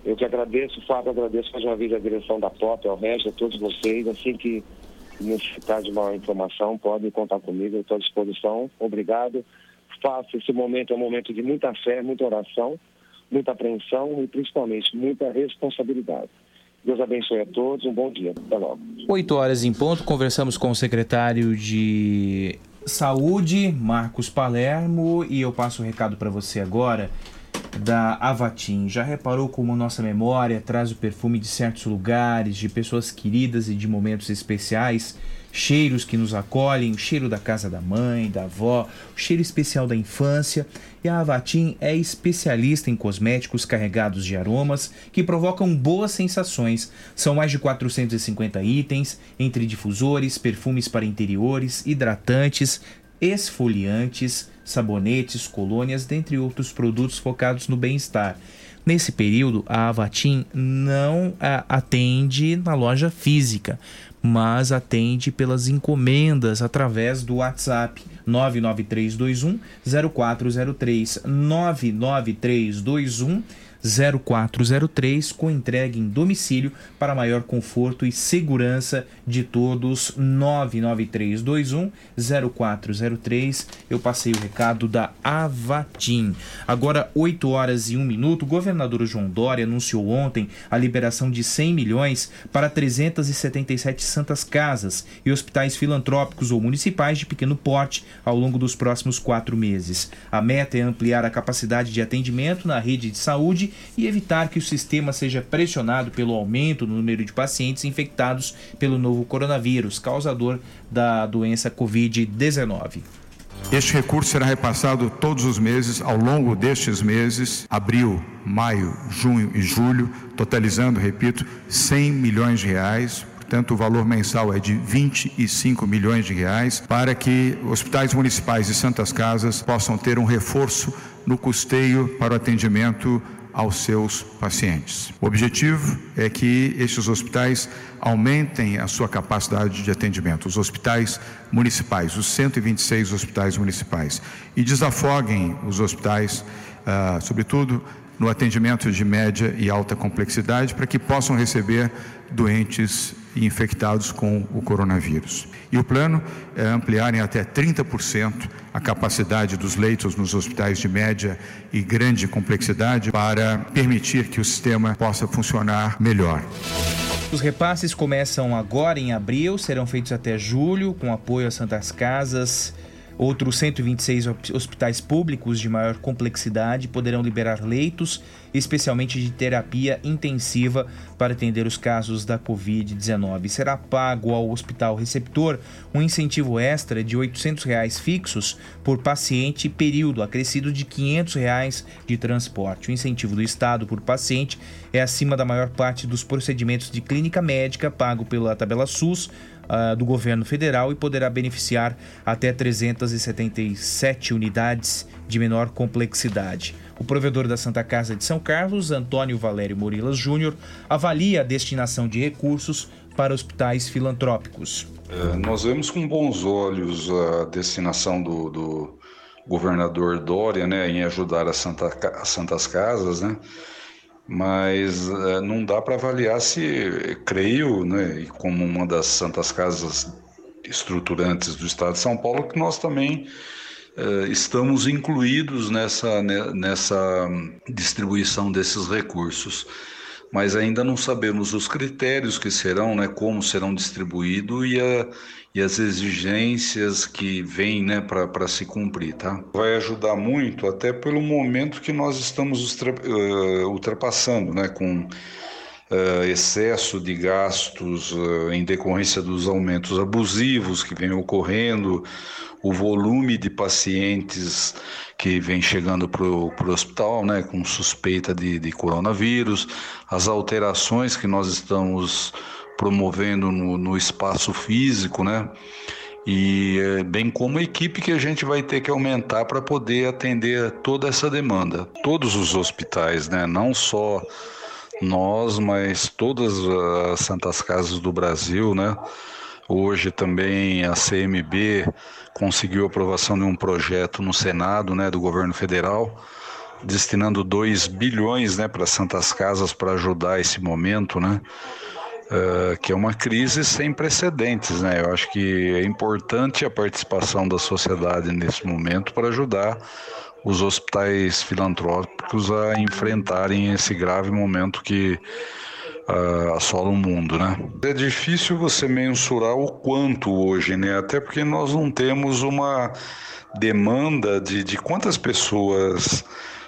Eu que agradeço, Fábio, agradeço mais uma vez a direção da POP, ao Regis, a todos vocês. Assim que necessitar de uma informação, podem contar comigo, eu estou à disposição. Obrigado. Faça esse momento, é um momento de muita fé, muita oração, muita apreensão e principalmente muita responsabilidade. Deus abençoe a todos, um bom dia. Até logo. 8 horas em ponto, conversamos com o secretário de saúde, Marcos Palermo, e eu passo o recado para você agora da Avatim. Já reparou como nossa memória traz o perfume de certos lugares, de pessoas queridas e de momentos especiais? Cheiros que nos acolhem, o cheiro da casa da mãe, da avó, o cheiro especial da infância. E a Avatim é especialista em cosméticos carregados de aromas que provocam boas sensações. São mais de 450 itens, entre difusores, perfumes para interiores, hidratantes, esfoliantes, sabonetes, colônias, dentre outros produtos focados no bem-estar. Nesse período, a Avatim não atende na loja física, mas atende pelas encomendas através do WhatsApp 99321 0403 99321 0403 com entrega em domicílio para maior conforto e segurança de todos. 99321 0403 eu passei o recado da Avatim. Agora 8 horas e 1 minuto o governador João Dória anunciou ontem a liberação de 100 milhões para 377 santas casas e hospitais filantrópicos ou municipais de pequeno porte ao longo dos próximos quatro meses. A meta é ampliar a capacidade de atendimento na rede de saúde e evitar que o sistema seja pressionado pelo aumento no número de pacientes infectados pelo novo coronavírus, causador da doença Covid-19. Este recurso será repassado todos os meses ao longo destes meses, abril, maio, junho e julho, totalizando, repito, 100 milhões de reais. Portanto, o valor mensal é de 25 milhões de reais para que hospitais municipais e santas casas possam ter um reforço no custeio para o atendimento aos seus pacientes. O objetivo é que estes hospitais aumentem a sua capacidade de atendimento, os hospitais municipais, os 126 hospitais municipais, e desafoguem os hospitais, ah, sobretudo no atendimento de média e alta complexidade, para que possam receber doentes infectados com o coronavírus. E o plano é ampliar em até 30% a capacidade dos leitos nos hospitais de média e grande complexidade para permitir que o sistema possa funcionar melhor. Os repasses começam agora em abril, serão feitos até julho, com apoio às Santas Casas. Outros 126 hospitais públicos de maior complexidade poderão liberar leitos, especialmente de terapia intensiva, para atender os casos da Covid-19. Será pago ao hospital receptor um incentivo extra de 800 reais fixos por paciente, período acrescido de 500 reais de transporte. O incentivo do Estado por paciente é acima da maior parte dos procedimentos de clínica médica pago pela tabela SUS uh, do governo federal e poderá beneficiar até 377 unidades de menor complexidade. O provedor da Santa Casa de São Carlos, Antônio Valério Morilas Júnior, avalia a destinação de recursos para hospitais filantrópicos. É, nós vemos com bons olhos a destinação do, do governador Dória né, em ajudar as, Santa, as Santas Casas, né? Mas é, não dá para avaliar se, creio, né, como uma das santas casas estruturantes do Estado de São Paulo, que nós também é, estamos incluídos nessa, nessa distribuição desses recursos. Mas ainda não sabemos os critérios que serão, né, como serão distribuídos e a, e as exigências que vêm né, para se cumprir. Tá? Vai ajudar muito, até pelo momento que nós estamos uh, ultrapassando, né, com uh, excesso de gastos uh, em decorrência dos aumentos abusivos que vêm ocorrendo, o volume de pacientes que vem chegando para o hospital né, com suspeita de, de coronavírus, as alterações que nós estamos promovendo no, no espaço físico, né? E eh, bem como a equipe que a gente vai ter que aumentar para poder atender toda essa demanda. Todos os hospitais, né? Não só nós, mas todas as Santas Casas do Brasil, né? Hoje também a CMB conseguiu aprovação de um projeto no Senado, né, do governo federal, destinando 2 bilhões, né, para Santas Casas para ajudar esse momento, né? Uh, que é uma crise sem precedentes, né? Eu acho que é importante a participação da sociedade nesse momento para ajudar os hospitais filantrópicos a enfrentarem esse grave momento que uh, assola o mundo, né? É difícil você mensurar o quanto hoje, né? Até porque nós não temos uma demanda de, de quantas pessoas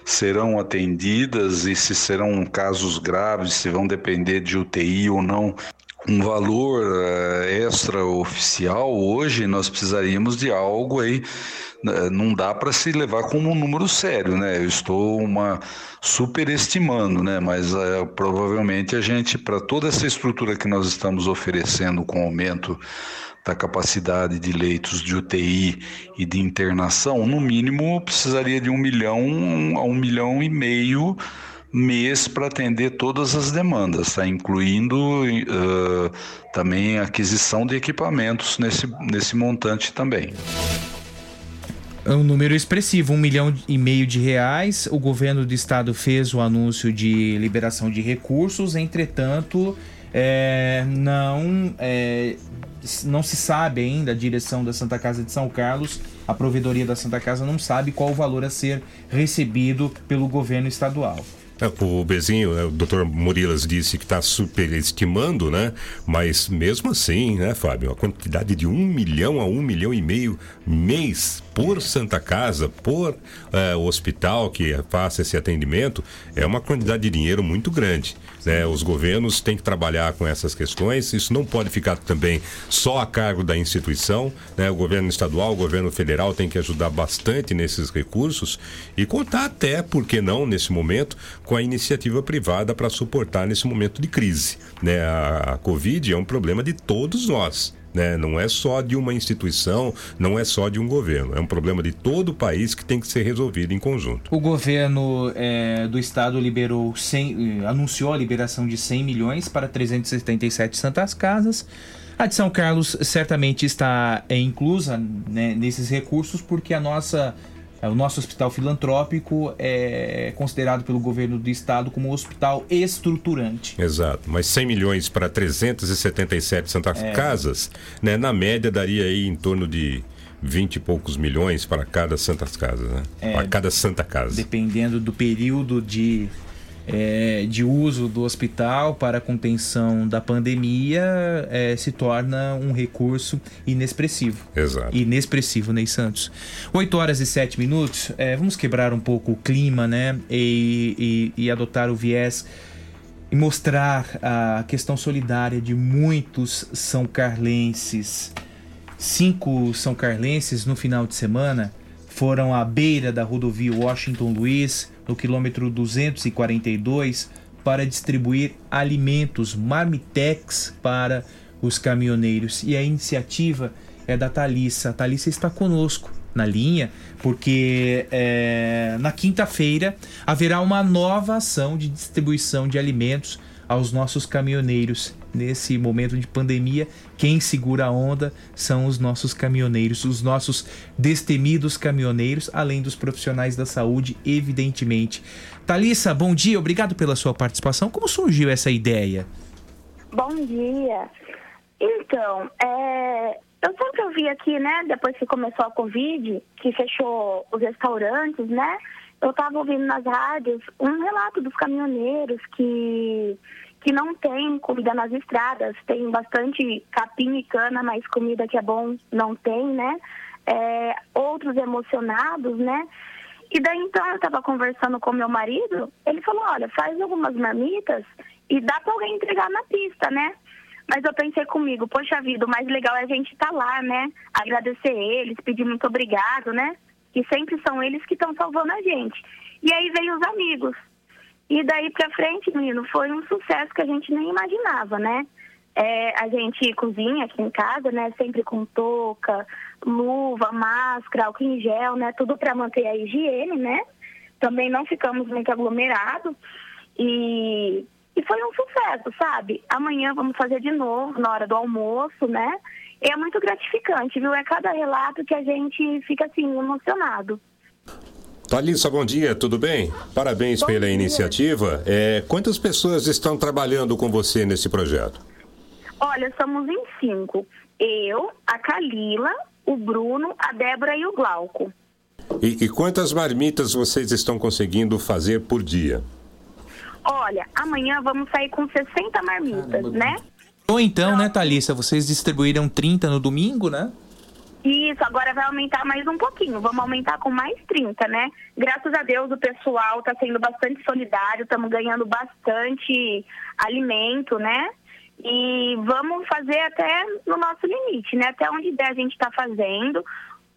serão atendidas e se serão casos graves, se vão depender de UTI ou não. Um valor uh, extra oficial hoje nós precisaríamos de algo aí né, não dá para se levar como um número sério, né? Eu estou uma superestimando, né? Mas é, provavelmente a gente, para toda essa estrutura que nós estamos oferecendo com aumento da capacidade de leitos de UTI e de internação, no mínimo precisaria de um milhão a um milhão e meio mês para atender todas as demandas, tá? incluindo uh, também aquisição de equipamentos nesse, nesse montante também. É um número expressivo, um milhão e meio de reais. O governo do estado fez o anúncio de liberação de recursos, entretanto, é, não, é, não se sabe ainda a direção da Santa Casa de São Carlos, a provedoria da Santa Casa não sabe qual o valor a ser recebido pelo governo estadual. É, o Bezinho, né, o doutor Murilas disse que está superestimando, né? Mas mesmo assim, né, Fábio, a quantidade de um milhão a um milhão e meio mês por Santa Casa, por é, hospital que faça esse atendimento, é uma quantidade de dinheiro muito grande. Né? Os governos têm que trabalhar com essas questões, isso não pode ficar também só a cargo da instituição. Né? O governo estadual, o governo federal tem que ajudar bastante nesses recursos e contar até, por que não, nesse momento, com a iniciativa privada para suportar nesse momento de crise. Né? A, a Covid é um problema de todos nós. Né? Não é só de uma instituição, não é só de um governo. É um problema de todo o país que tem que ser resolvido em conjunto. O governo é, do estado liberou 100, eh, anunciou a liberação de 100 milhões para 377 santas casas. A de São Carlos certamente está é, inclusa né, nesses recursos porque a nossa o nosso hospital filantrópico é considerado pelo governo do estado como um hospital estruturante. Exato, mas 100 milhões para 377 Santa é. Casas, né, na média daria aí em torno de 20 e poucos milhões para cada Santa Casa, né? É, para cada Santa Casa. Dependendo do período de é, de uso do hospital para a contenção da pandemia é, se torna um recurso inexpressivo. Exato. Inexpressivo, Ney Santos. 8 horas e 7 minutos. É, vamos quebrar um pouco o clima, né? E, e, e adotar o viés e mostrar a questão solidária de muitos são carlenses. Cinco são carlenses no final de semana foram à beira da rodovia Washington Luiz no quilômetro 242, para distribuir alimentos marmitex para os caminhoneiros. E a iniciativa é da Thalissa. A Thalissa está conosco na linha, porque é, na quinta-feira haverá uma nova ação de distribuição de alimentos aos nossos caminhoneiros. Nesse momento de pandemia, quem segura a onda são os nossos caminhoneiros, os nossos destemidos caminhoneiros, além dos profissionais da saúde, evidentemente. Thalissa, bom dia, obrigado pela sua participação. Como surgiu essa ideia? Bom dia. Então, é, eu sempre ouvi aqui, né, depois que começou a Covid, que fechou os restaurantes, né? Eu estava ouvindo nas rádios um relato dos caminhoneiros que que não tem comida nas estradas, tem bastante capim e cana, mas comida que é bom não tem, né? É, outros emocionados, né? E daí então eu estava conversando com meu marido, ele falou, olha, faz algumas marmitas e dá para alguém entregar na pista, né? Mas eu pensei comigo, poxa vida, o mais legal é a gente estar tá lá, né? Agradecer eles, pedir muito obrigado, né? Que sempre são eles que estão salvando a gente. E aí veio os amigos. E daí pra frente, menino, foi um sucesso que a gente nem imaginava, né? É, a gente cozinha aqui em casa, né? Sempre com touca, luva, máscara, álcool em gel, né? Tudo para manter a higiene, né? Também não ficamos muito aglomerados. E, e foi um sucesso, sabe? Amanhã vamos fazer de novo, na hora do almoço, né? É muito gratificante, viu? É cada relato que a gente fica assim, emocionado. Thalissa, bom dia, tudo bem? Parabéns bom pela dia. iniciativa. É, quantas pessoas estão trabalhando com você nesse projeto? Olha, somos em cinco. Eu, a Kalila, o Bruno, a Débora e o Glauco. E, e quantas marmitas vocês estão conseguindo fazer por dia? Olha, amanhã vamos sair com 60 marmitas, né? Ou então, né, Thalissa, vocês distribuíram 30 no domingo, né? Isso, agora vai aumentar mais um pouquinho. Vamos aumentar com mais 30, né? Graças a Deus o pessoal está sendo bastante solidário, estamos ganhando bastante alimento, né? E vamos fazer até no nosso limite, né? Até onde der a gente está fazendo.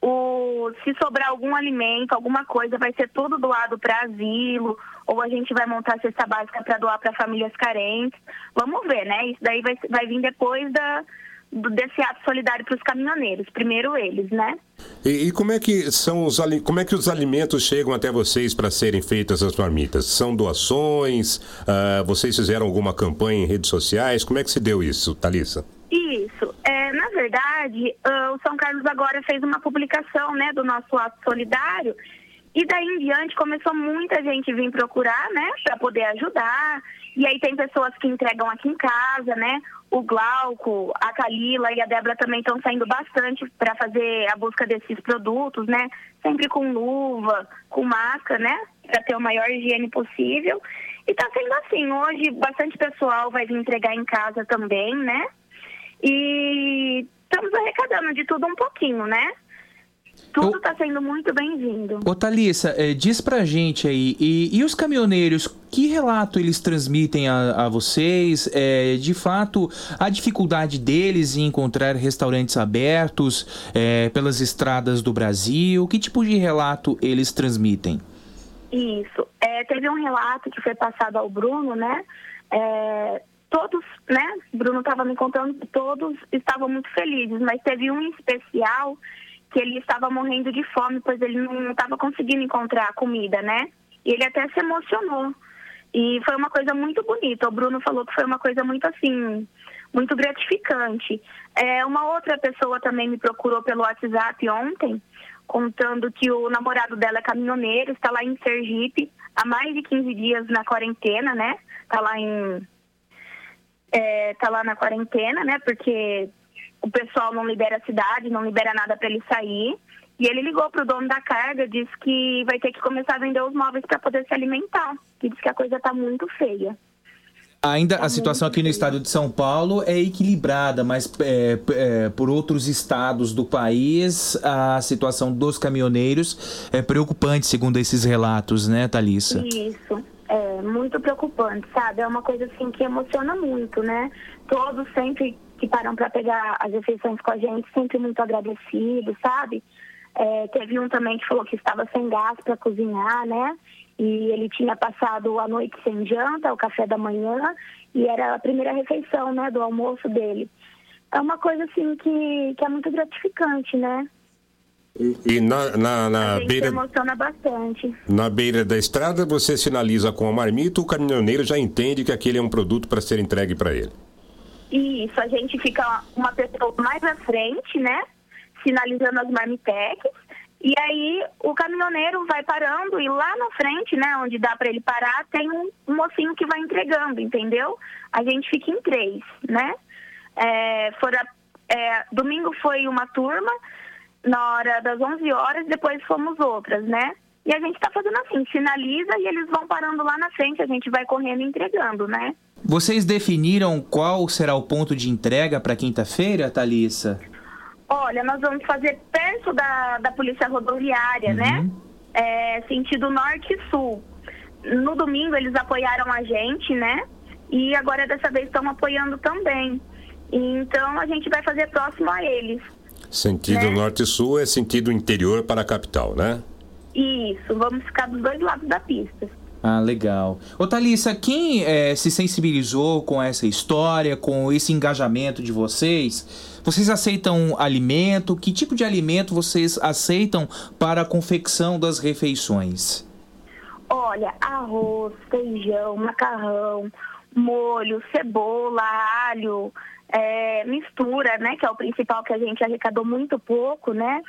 O, se sobrar algum alimento, alguma coisa, vai ser tudo doado para asilo, ou a gente vai montar cesta básica para doar para famílias carentes. Vamos ver, né? Isso daí vai, vai vir depois da, desse ato solidário para os caminhoneiros. Primeiro eles, né? E, e como é que são os como é que os alimentos chegam até vocês para serem feitas as marmitas? São doações? Ah, vocês fizeram alguma campanha em redes sociais? Como é que se deu isso, Thalissa? Isso. É, na verdade, ah, o São Carlos agora fez uma publicação né, do nosso ato solidário. E daí em diante começou muita gente vir procurar, né, para poder ajudar. E aí tem pessoas que entregam aqui em casa, né? O Glauco, a Kalila e a Débora também estão saindo bastante para fazer a busca desses produtos, né? Sempre com luva, com máscara, né? Para ter a maior higiene possível. E tá sendo assim, hoje bastante pessoal vai vir entregar em casa também, né? E estamos arrecadando de tudo um pouquinho, né? Tudo está sendo muito bem-vindo. Ô Thalissa, eh, diz pra gente aí, e, e os caminhoneiros, que relato eles transmitem a, a vocês? Eh, de fato, a dificuldade deles em encontrar restaurantes abertos eh, pelas estradas do Brasil, que tipo de relato eles transmitem? Isso. É, teve um relato que foi passado ao Bruno, né? É, todos, né? Bruno estava me contando que todos estavam muito felizes, mas teve um especial que ele estava morrendo de fome, pois ele não estava conseguindo encontrar comida, né? E ele até se emocionou. E foi uma coisa muito bonita. O Bruno falou que foi uma coisa muito assim, muito gratificante. É, uma outra pessoa também me procurou pelo WhatsApp ontem, contando que o namorado dela é caminhoneiro, está lá em Sergipe, há mais de 15 dias na quarentena, né? Está lá em. É, tá lá na quarentena, né? Porque o pessoal não libera a cidade, não libera nada para ele sair. E ele ligou pro dono da carga, disse que vai ter que começar a vender os móveis para poder se alimentar. Que diz que a coisa tá muito feia. Ainda a situação aqui no estado de São Paulo é equilibrada, mas é, é, por outros estados do país, a situação dos caminhoneiros é preocupante, segundo esses relatos, né, Thalissa? Isso, é muito preocupante, sabe? É uma coisa assim que emociona muito, né? Todos sempre que param para pegar as refeições com a gente, sempre muito agradecidos, sabe? É, teve um também que falou que estava sem gás para cozinhar, né? E ele tinha passado a noite sem janta, o café da manhã, e era a primeira refeição, né, do almoço dele. É uma coisa assim que, que é muito gratificante, né? E, e na, na, na a beira emociona bastante. na beira da estrada você sinaliza com a marmita, o caminhoneiro já entende que aquele é um produto para ser entregue para ele. Isso, a gente fica uma pessoa mais à frente, né? Sinalizando as marmitex. E aí o caminhoneiro vai parando e lá na frente, né, onde dá para ele parar, tem um, mocinho que vai entregando, entendeu? A gente fica em três, né? É, fora, é, domingo foi uma turma, na hora das 11 horas, depois fomos outras, né? E a gente tá fazendo assim, sinaliza e eles vão parando lá na frente, a gente vai correndo e entregando, né? Vocês definiram qual será o ponto de entrega para quinta-feira, Thalissa? Olha, nós vamos fazer perto da, da polícia rodoviária, né? É, sentido norte e sul. No domingo eles apoiaram a gente, né? E agora dessa vez estão apoiando também. Então a gente vai fazer próximo a eles. Sentido Né? norte e sul é sentido interior para a capital, né? Isso, vamos ficar dos dois lados da pista. Ah, legal. Ô Thalissa, quem eh, se sensibilizou com essa história, com esse engajamento de vocês? Vocês aceitam alimento? Que tipo de alimento vocês aceitam para a confecção das refeições? Olha, arroz, feijão, macarrão, molho, cebola, alho, é, mistura, né? Que é o principal que a gente arrecadou muito pouco, né?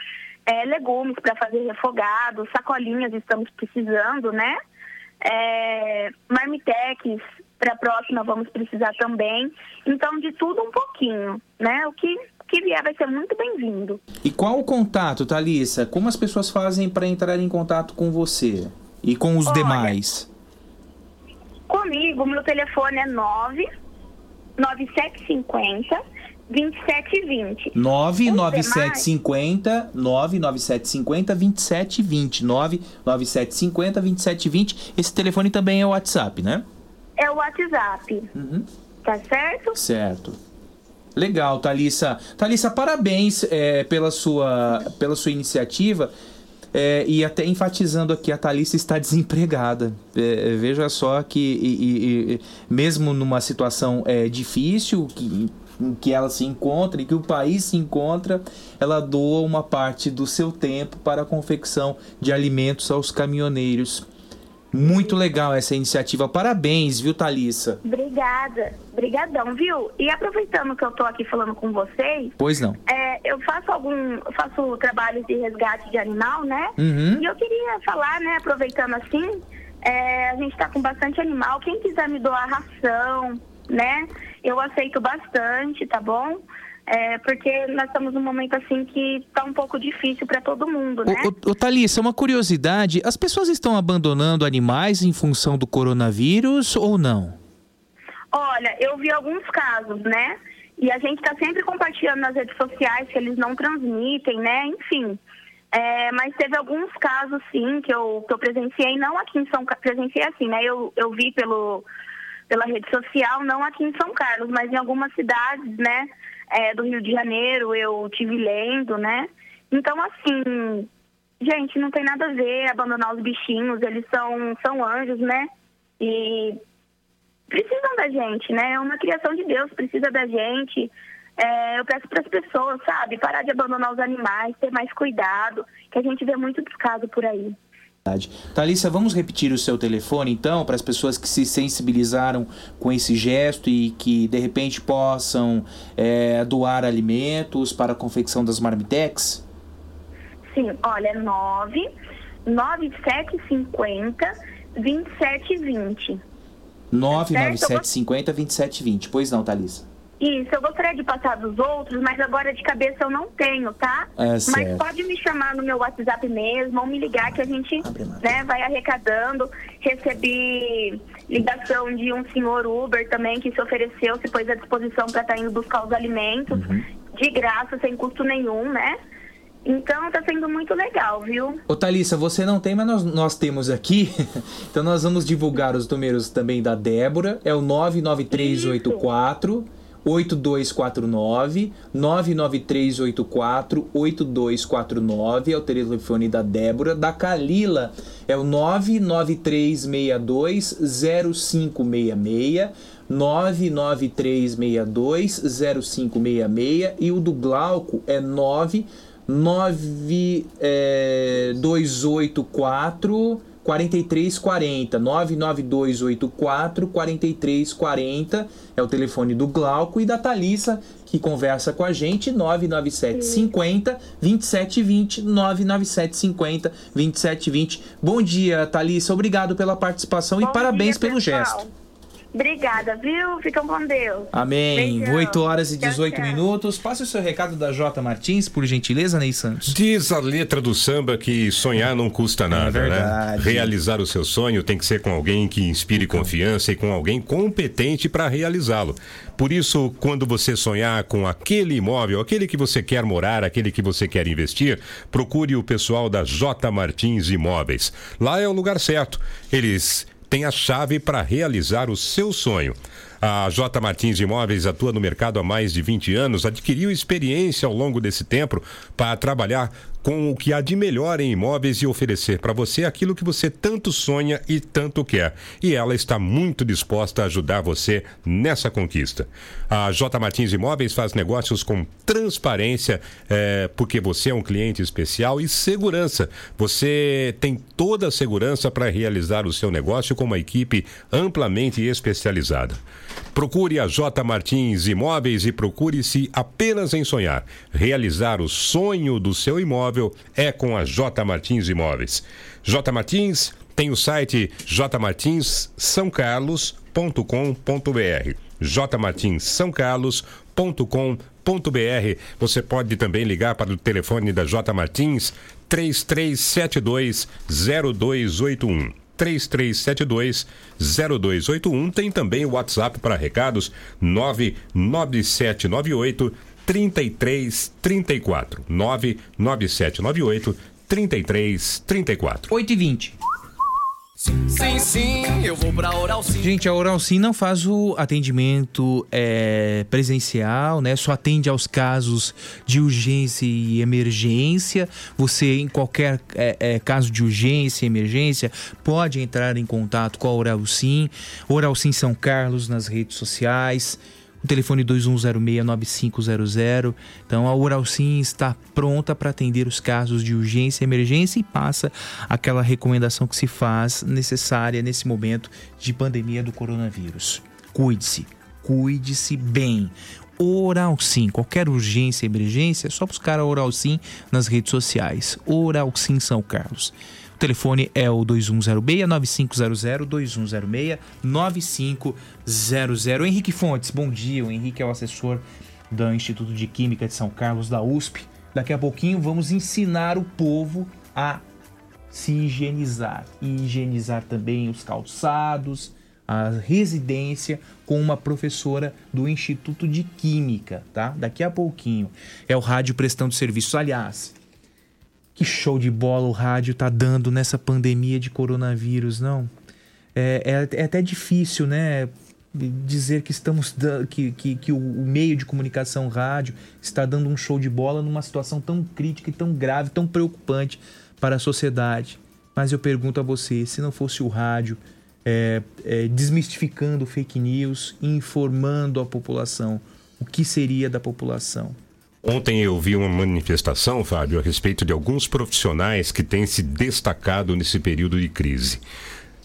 É, legumes para fazer refogado, sacolinhas estamos precisando, né? É, marmitex para a próxima vamos precisar também. Então, de tudo um pouquinho, né? O que, que vier vai ser muito bem-vindo. E qual o contato, Thalissa? Como as pessoas fazem para entrar em contato com você e com os Olha, demais? Comigo, meu telefone é 9 9750 2720. 99750 99750 2720 99750 2720. Esse telefone também é o WhatsApp, né? É o WhatsApp. Tá certo? Certo. Legal, Thalissa. Thalissa, parabéns é, pela, sua, pela sua iniciativa. É, e até enfatizando aqui, a Thalissa está desempregada. É, veja só que, e- e- e- mesmo numa situação é, difícil, que, que ela se encontra e que o país se encontra, ela doa uma parte do seu tempo para a confecção de alimentos aos caminhoneiros. Muito legal essa iniciativa. Parabéns, viu, Thalissa? Obrigada. Obrigadão, viu? E aproveitando que eu tô aqui falando com vocês, Pois não. é, eu faço algum. eu faço trabalhos de resgate de animal, né? Uhum. E eu queria falar, né, aproveitando assim, é, a gente tá com bastante animal. Quem quiser me doar ração, né? Eu aceito bastante, tá bom? É, porque nós estamos num momento assim que tá um pouco difícil para todo mundo, né? Ô, ô, Thalissa, uma curiosidade: as pessoas estão abandonando animais em função do coronavírus ou não? Olha, eu vi alguns casos, né? E a gente está sempre compartilhando nas redes sociais que eles não transmitem, né? Enfim. É, mas teve alguns casos, sim, que eu, que eu presenciei, não aqui em São Carlos, presenciei assim, né? Eu, eu vi pelo, pela rede social, não aqui em São Carlos, mas em algumas cidades, né? é, do Rio de Janeiro, eu tive lendo, né? Então, assim, gente, não tem nada a ver abandonar os bichinhos, eles são, são anjos, né? E precisam da gente, né? É uma criação de Deus, precisa da gente. É, eu peço para as pessoas, sabe, parar de abandonar os animais, ter mais cuidado, que a gente vê muito descaso por aí. Thalissa, vamos repetir o seu telefone então, para as pessoas que se sensibilizaram com esse gesto e que de repente possam é, doar alimentos para a confecção das marmitex? Sim, olha, 9 9750 2720. 99750 2720. Pois não, Thalissa. Isso, eu gostaria de passar dos outros, mas agora de cabeça eu não tenho, tá? É, mas certo. pode me chamar no meu WhatsApp mesmo, ou me ligar que a gente né, vai arrecadando. Recebi ligação de um senhor Uber também que se ofereceu, se pôs à disposição para estar indo buscar os alimentos, de graça, sem custo nenhum, né? Então tá sendo muito legal, viu? Ô Thalissa, você não tem, mas nós, nós temos aqui. [laughs] então nós vamos divulgar os números também da Débora. É o 99384 8249 99384 8249 é o telefone da Débora. Da Calila é o 99362 0566 99362 0566 e o do Glauco é 9 9284 4340 99284 4340 é o telefone do Glauco e da Thalissa que conversa com a gente 99750 2720 99750 2720 Bom dia, Thalissa, obrigado pela participação Bom e parabéns dia, pelo pessoal. gesto. Obrigada, viu? Ficam com Deus. Amém. Beijão. 8 horas e Tchau, 18 tchau. minutos. Passe o seu recado da J Martins, por gentileza, Ney Santos. Diz a letra do samba que sonhar não custa nada, verdade. né? Realizar o seu sonho tem que ser com alguém que inspire confiança e com alguém competente para realizá-lo. Por isso, quando você sonhar com aquele imóvel, aquele que você quer morar, aquele que você quer investir, procure o pessoal da J Martins Imóveis. Lá é o lugar certo. Eles têm a chave para realizar o seu sonho. A J Martins Imóveis atua no mercado há mais de 20 anos, adquiriu experiência ao longo desse tempo para trabalhar com o que há de melhor em imóveis e oferecer para você aquilo que você tanto sonha e tanto quer. E ela está muito disposta a ajudar você nessa conquista. A J Martins Imóveis faz negócios com transparência, é, porque você é um cliente especial e segurança. Você tem toda a segurança para realizar o seu negócio com uma equipe amplamente especializada. Procure a J Martins Imóveis e procure-se apenas em sonhar. Realizar o sonho do seu imóvel é com a J Martins Imóveis. J Martins tem o site jmartinssaocarlos.com.br. jmartinssaocarlos.com.br. Você pode também ligar para o telefone da J Martins 3372 0281. 3372 0281. Tem também o WhatsApp para recados 99798 3334. 99798 3334. 8 e 20. Sim, sim, eu vou pra Oral Sim. Gente, a Oral Sim não faz o atendimento é, presencial, né? Só atende aos casos de urgência e emergência. Você, em qualquer é, é, caso de urgência e emergência, pode entrar em contato com a Oral Sim. Oral Sim São Carlos nas redes sociais. O telefone 2106-9500. Então a Oral Sim está pronta para atender os casos de urgência e emergência e passa aquela recomendação que se faz necessária nesse momento de pandemia do coronavírus. Cuide-se, cuide-se bem. Oral Sim, qualquer urgência emergência, é só buscar a Oral Sim nas redes sociais. Oral Sim São Carlos. Telefone é o 2106-9500, 2106-9500. Henrique Fontes, bom dia. O Henrique é o assessor do Instituto de Química de São Carlos, da USP. Daqui a pouquinho vamos ensinar o povo a se higienizar. E higienizar também os calçados, a residência com uma professora do Instituto de Química, tá? Daqui a pouquinho. É o rádio prestando serviço. Aliás, que show de bola o rádio tá dando nessa pandemia de coronavírus, não? É, é, é até difícil, né? Dizer que estamos que, que, que o, o meio de comunicação rádio está dando um show de bola numa situação tão crítica e tão grave, tão preocupante para a sociedade. Mas eu pergunto a você, se não fosse o rádio é, é, desmistificando fake news, informando a população, o que seria da população? Ontem eu vi uma manifestação, Fábio, a respeito de alguns profissionais que têm se destacado nesse período de crise.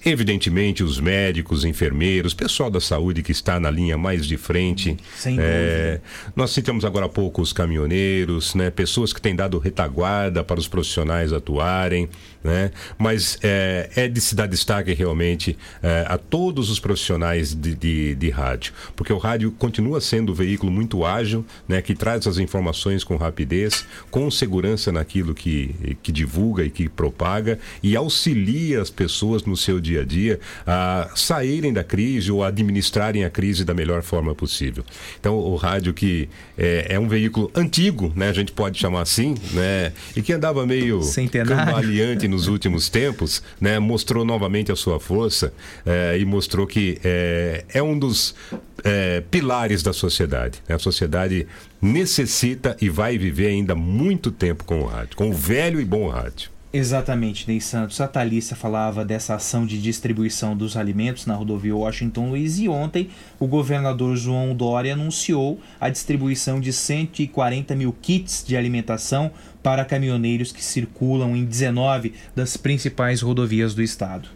Evidentemente, os médicos, enfermeiros, pessoal da saúde que está na linha mais de frente. Sem É, nós citamos agora há pouco os caminhoneiros, né? pessoas que têm dado retaguarda para os profissionais atuarem. Né? Mas é, é de se dar destaque realmente é, a todos os profissionais de, de, de rádio, porque o rádio continua sendo um veículo muito ágil, né? que traz as informações com rapidez, com segurança naquilo que, que divulga e que propaga e auxilia as pessoas no seu dia a dia a saírem da crise ou a administrarem a crise da melhor forma possível. Então, o rádio que é, é um veículo antigo, né? A gente pode chamar assim, né? E que andava meio Centenário. cambaleante nos últimos tempos, né? Mostrou novamente a sua força eh, e mostrou que eh, é um dos eh, pilares da sociedade. né? A sociedade necessita e vai viver ainda muito tempo com o rádio, com o velho e bom rádio. Exatamente, Ney Santos. A Thalissa falava dessa ação de distribuição dos alimentos na rodovia Washington Luiz e ontem o governador João Dória anunciou a distribuição de 140 mil kits de alimentação para caminhoneiros que circulam em 19 das principais rodovias do estado.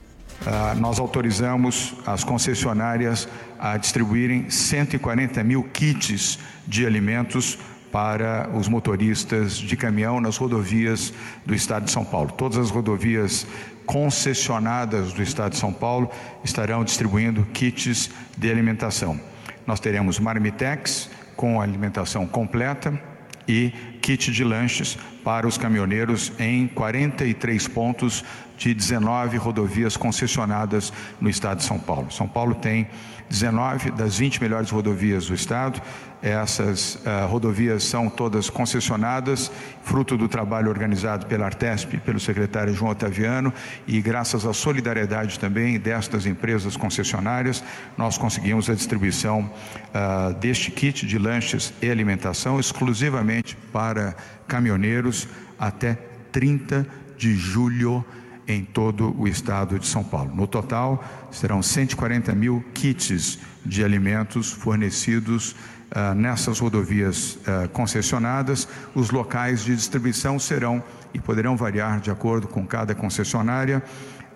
Ah, nós autorizamos as concessionárias a distribuírem 140 mil kits de alimentos para os motoristas de caminhão nas rodovias do estado de São Paulo. Todas as rodovias concessionadas do estado de São Paulo estarão distribuindo kits de alimentação. Nós teremos marmitex com alimentação completa e kit de lanches para os caminhoneiros em 43 pontos de 19 rodovias concessionadas no estado de São Paulo. São Paulo tem 19 das 20 melhores rodovias do estado. Essas ah, rodovias são todas concessionadas, fruto do trabalho organizado pela Artesp, pelo secretário João Otaviano, e graças à solidariedade também destas empresas concessionárias, nós conseguimos a distribuição ah, deste kit de lanches e alimentação exclusivamente para caminhoneiros até 30 de julho em todo o estado de São Paulo. No total, serão 140 mil kits de alimentos fornecidos ah, nessas rodovias ah, concessionadas. Os locais de distribuição serão e poderão variar de acordo com cada concessionária,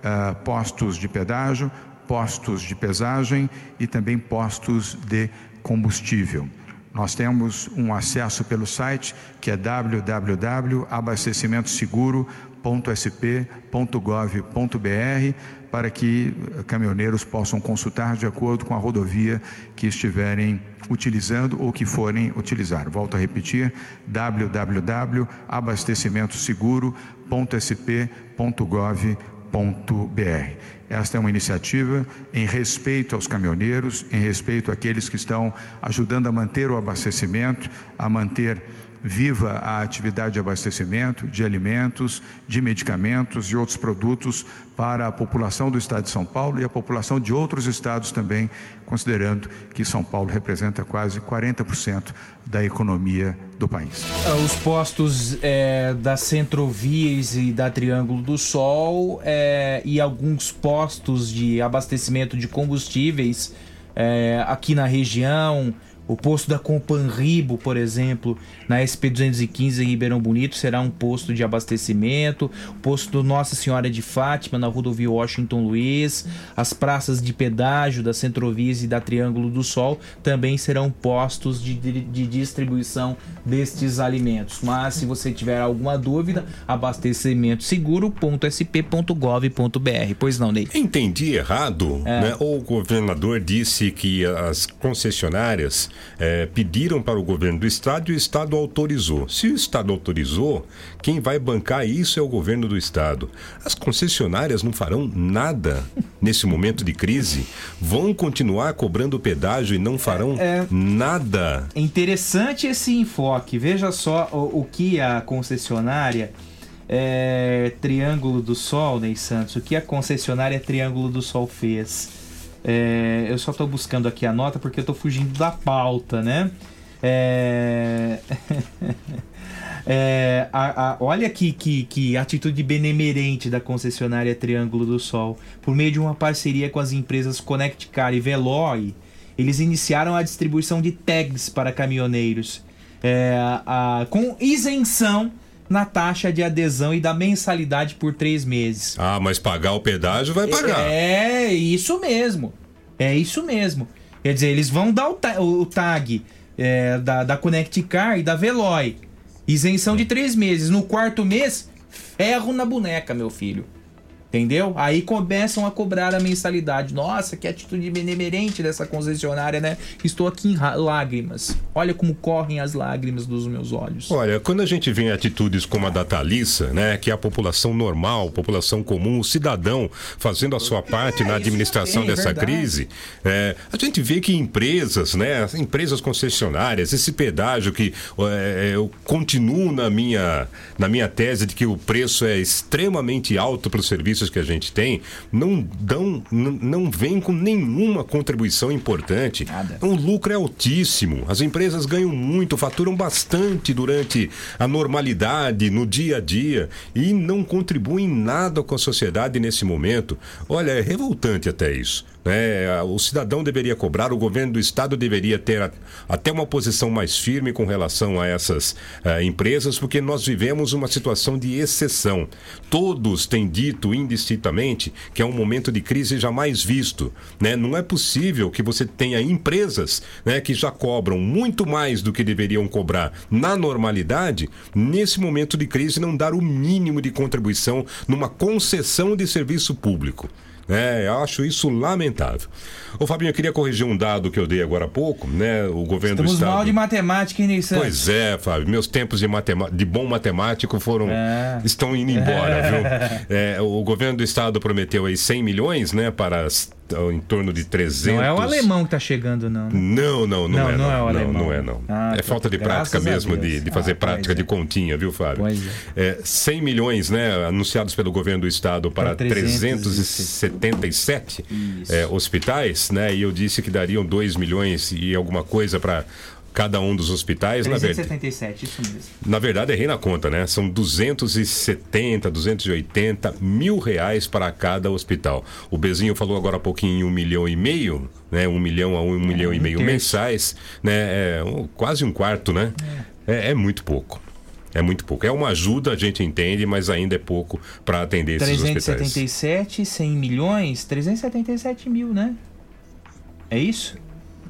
ah, postos de pedágio, postos de pesagem e também postos de combustível. Nós temos um acesso pelo site que é www.abastecimentoseguro.sp.gov.br para que caminhoneiros possam consultar de acordo com a rodovia que estiverem utilizando ou que forem utilizar. Volto a repetir: www.abastecimentoseguro.sp.gov.br Esta é uma iniciativa em respeito aos caminhoneiros, em respeito àqueles que estão ajudando a manter o abastecimento, a manter viva a atividade de abastecimento de alimentos, de medicamentos e outros produtos para a população do estado de São Paulo e a população de outros estados também, considerando que São Paulo representa quase 40% da economia do país. Ah, Os postos é, da Centrovias e da Triângulo do Sol é, e alguns postos de abastecimento de combustíveis é, aqui na região. O posto da Companribo, por exemplo, na SP215 em Ribeirão Bonito, será um posto de abastecimento. O posto do Nossa Senhora de Fátima, na rodovia Washington Luiz. As praças de pedágio da Centrovias e da Triângulo do Sol também serão postos de, de- de distribuição destes alimentos. Mas se você tiver alguma dúvida, abastecimento seguro.sp.gov.br. Pois não, Ney? Entendi errado, É. né? Ou o governador disse que as concessionárias eh, pediram para o governo do estado e o estado autorizou. Se o estado autorizou, quem vai bancar isso é o governo do estado. As concessionárias não farão nada nesse momento de crise, vão continuar cobrando pedágio e não farão É. nada. É interessante esse enfoque. Veja só o, o que a concessionária é, Triângulo do Sol, Ney Santos, o que a concessionária Triângulo do Sol fez. É, eu só estou buscando aqui a nota porque eu estou fugindo da pauta, né? É... [laughs] É, a- a- olha que, que, que atitude benemerente da concessionária Triângulo do Sol. Por meio de uma parceria com as empresas Connect Car e Veloy, eles iniciaram a distribuição de tags para caminhoneiros é, a- com isenção na taxa de adesão e da mensalidade por três meses. Ah, mas pagar o pedágio vai pagar. É isso mesmo. É isso mesmo. Quer dizer, eles vão dar o, ta- o tag é, da, da Connect Car e da Veloy. Isenção de três meses. No quarto mês, ferro na boneca, meu filho. Entendeu? Aí começam a cobrar a mensalidade. Nossa, que atitude benemerente dessa concessionária, né? Estou aqui em lágrimas. Olha como correm as lágrimas dos meus olhos. Olha, quando a gente vê atitudes como a da Thalissa, né, que é a população normal, população comum, o cidadão fazendo a sua parte na administração aí, dessa verdade. crise, é, a gente vê que empresas, né, as empresas concessionárias, esse pedágio que é, eu continuo na minha, na minha tese de que o preço é extremamente alto para os que a gente tem, não dão, n- não vem com nenhuma contribuição importante. O lucro é altíssimo, as empresas ganham muito, faturam bastante durante a normalidade, no dia a dia, e não contribuem nada com a sociedade nesse momento. Olha, é revoltante até isso. Né? O cidadão deveria cobrar, o governo do estado deveria ter até uma posição mais firme com relação a essas eh, empresas, porque nós vivemos uma situação de exceção. Todos têm dito indistintamente que é um momento de crise jamais visto. Né? Não é possível que você tenha empresas né, que já cobram muito mais do que deveriam cobrar na normalidade, nesse momento de crise, não dar o mínimo de contribuição numa concessão de serviço público. É, eu acho isso lamentável. Ô Fabinho, eu queria corrigir um dado que eu dei agora há pouco, né? O governo Estamos do estado. mal de matemática, hein, Ney Santos? Pois é, Fábio. Meus tempos de, matema- de bom matemático foram estão indo embora, viu? [laughs] É, o governo do estado prometeu aí 100 milhões, né, para as- em torno de 300. Não é o alemão que tá chegando, não. né? Não, não, não, Não, é. não é o não, alemão. Não é, não. Ah, é tá. falta de prática mesmo de, de fazer Ah, prática pois de continha, viu, Fábio? Pois é. 100 milhões, né, anunciados pelo governo do estado para Para 377 é, hospitais, né? E eu disse que dariam 2 milhões e alguma coisa para cada um dos hospitais, na verdade. 377, isso mesmo. Na verdade, errei na conta, né? São 270, 280 mil reais para cada hospital. O Bezinho falou agora há pouquinho em um milhão e meio, né? Um milhão a um, milhão e um meio terço. mensais, né? É um- quase um quarto, né? É, é muito pouco. É muito pouco. É uma ajuda, a gente entende, mas ainda é pouco para atender esses hospitais. 377, 100 milhões, 377 mil, né? É isso?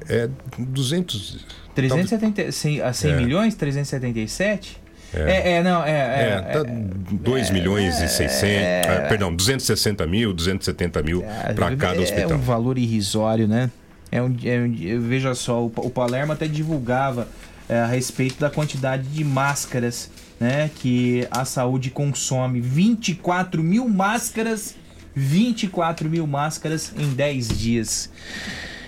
É 200. 370, 100, a 100 É. milhões, 377? É. É, é, não, é. É, é, tá 2 milhões e 600, ah, perdão, 260 mil, 270 mil para cada é hospital. um valor irrisório, né? É um, é um- veja só, o, o Palermo até divulgava é, a respeito da quantidade de máscaras né, que a saúde consome. 24 mil máscaras 24 mil máscaras em 10 dias.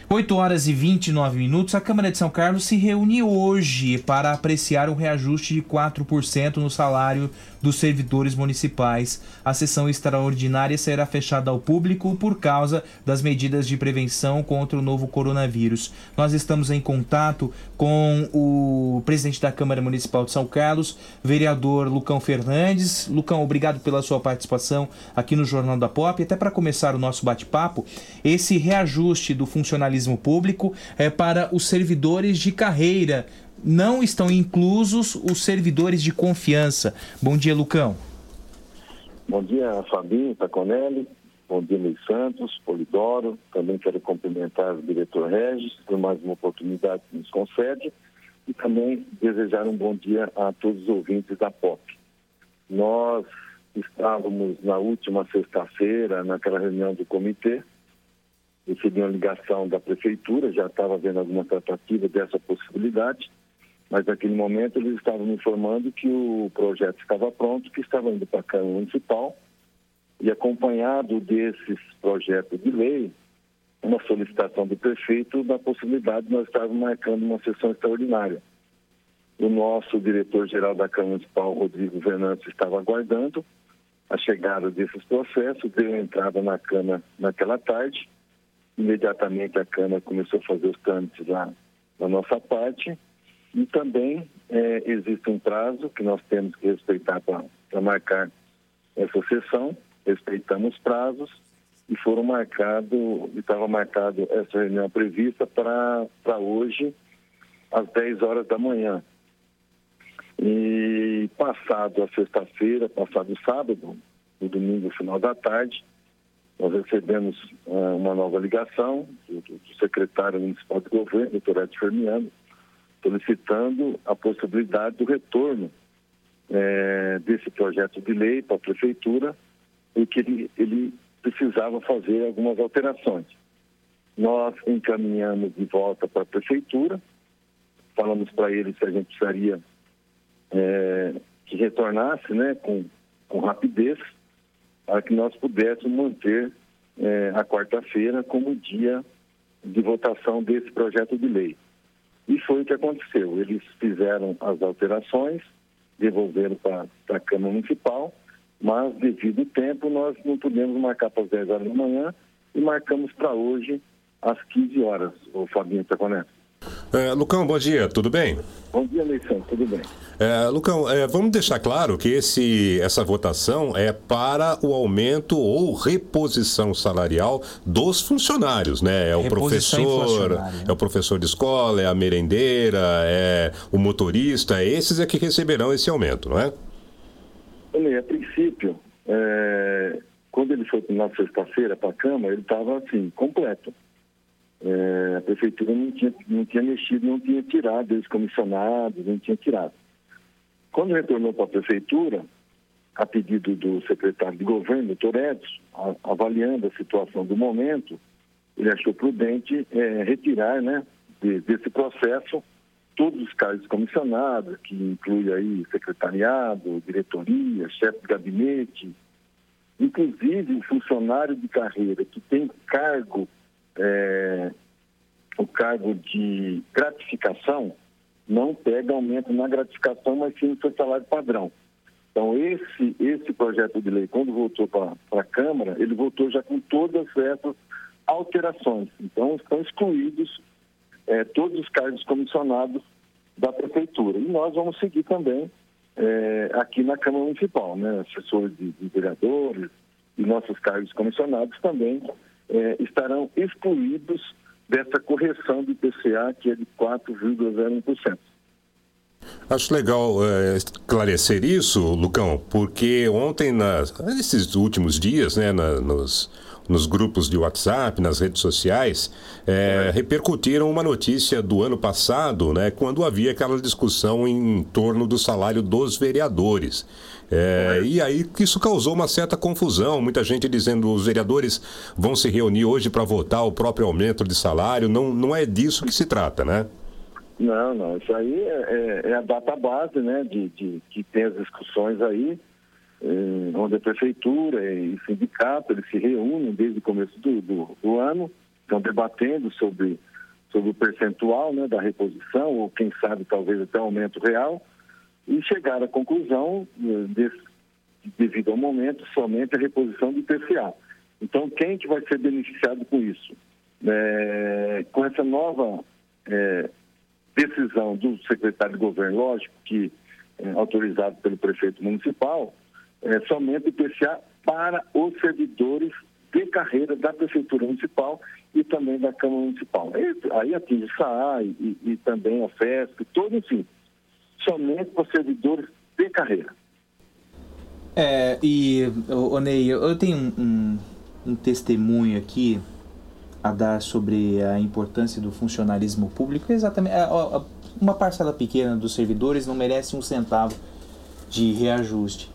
8 horas e 29 minutos, a Câmara de São Carlos se reúne hoje para apreciar um reajuste de 4% no salário dos servidores municipais. A sessão extraordinária será fechada ao público por causa das medidas de prevenção contra o novo coronavírus. Nós estamos em contato com o presidente da Câmara Municipal de São Carlos, vereador Lucão Fernandes. Lucão, obrigado pela sua participação aqui no Jornal da Pop. Até para começar o nosso bate-papo, esse reajuste do funcionalismo público é para os servidores de carreira não estão inclusos os servidores de confiança. Bom dia, Lucão. Bom dia, Fabinho Taconelli. Bom dia, Luiz Santos, Polidoro. Também quero cumprimentar o diretor Regis por mais uma oportunidade que nos concede e também desejar um bom dia a todos os ouvintes da POP. Nós estávamos na última sexta-feira naquela reunião do comitê, recebi uma ligação da prefeitura, já estava havendo alguma tratativa dessa possibilidade, mas naquele momento eles estavam me informando que o projeto estava pronto, que estava indo para a Câmara Municipal. E acompanhado desses projetos de lei, uma solicitação do prefeito da possibilidade de nós estarmos marcando uma sessão extraordinária. O nosso diretor-geral da Câmara Municipal, Rodrigo Venâncio, estava aguardando a chegada desses processos, deu entrada na Câmara naquela tarde, imediatamente a Câmara começou a fazer os trâmites lá da nossa parte, e também é, existe um prazo que nós temos que respeitar para marcar essa sessão, respeitamos prazos e foram marcado, estava marcado essa reunião prevista para hoje, às 10 horas da manhã. E passado a sexta-feira, passado o sábado, no domingo, final da tarde, nós recebemos uh, uma nova ligação do, do, secretário municipal de governo, doutor Ed Fermiano, solicitando a possibilidade do retorno é, desse projeto de lei para a prefeitura e que ele, ele precisava fazer algumas alterações. Nós encaminhamos de volta para a prefeitura, falamos para ele se a gente precisaria é, que retornasse né, com, com rapidez para que nós pudéssemos manter é, a quarta-feira como dia de votação desse projeto de lei. E foi o que aconteceu. Eles fizeram as alterações, devolveram para a Câmara Municipal, mas devido ao tempo nós não pudemos marcar para as 10 horas da manhã e marcamos para hoje às 15 horas, o Fabinho Taconé. É, Lucão, bom dia, tudo bem? Bom dia, Leicão, tudo bem? É, Lucão, é, vamos deixar claro que esse, essa votação é para o aumento ou reposição salarial dos funcionários, né? É o Reposição professor, é o professor de escola, é a merendeira, é o motorista, esses é que receberão esse aumento, não é? Olha, a princípio, é, quando ele foi na sexta-feira para a Câmara, ele estava assim, completo. É, a prefeitura não tinha, não tinha mexido, não tinha tirado os comissionados, não tinha tirado. Quando retornou para a prefeitura, a pedido do secretário de governo, doutor Edson, avaliando a situação do momento, ele achou prudente é, retirar né, de- desse processo todos os cargos comissionados, que inclui aí secretariado, diretoria, chefe de gabinete, inclusive o funcionário de carreira que tem cargo, é, o cargo de gratificação, não pega aumento na gratificação, mas sim no seu salário padrão. Então, esse, esse projeto de lei, quando voltou para a Câmara, ele voltou já com todas essas alterações. Então, estão excluídos eh, todos os cargos comissionados da Prefeitura. E nós vamos seguir também eh, aqui na Câmara Municipal, né? Assessores de, de vereadores e nossos cargos comissionados também eh, estarão excluídos dessa correção do IPCA, que é de 4,01%. Acho legal é, esclarecer isso, Lucão, porque ontem, nas, nesses últimos dias, né, na- nos, nos grupos de WhatsApp, nas redes sociais, é, repercutiram uma notícia do ano passado, né, quando havia aquela discussão em torno do salário dos vereadores. É, e aí isso causou uma certa confusão, muita gente dizendo os vereadores vão se reunir hoje para votar o próprio aumento de salário. Não, não é disso que se trata, né? Não, não, isso aí é, é- é a data base, né, de, de- que tem as discussões aí. eh, onde a prefeitura e sindicato eles se reúnem desde o começo do, do, do ano, estão debatendo sobre, sobre o percentual né, da reposição, ou quem sabe talvez até aumento real, e chegaram à conclusão, eh, desse, devido ao momento, somente a reposição do IPCA. Então, quem que vai ser beneficiado com isso? É, com essa nova é, decisão do secretário de governo, lógico que é, autorizado pelo prefeito municipal, é, somente o IPCA para os servidores de carreira da Prefeitura Municipal e também da Câmara Municipal. Aí, aí atinge o SAA e, e, e também a FESP, todo, enfim, somente para servidores de carreira. É, e, ô, Ney, eu tenho um, um, um testemunho aqui a dar sobre a importância do funcionalismo público. Exatamente, uma parcela pequena dos servidores não merece um centavo de reajuste.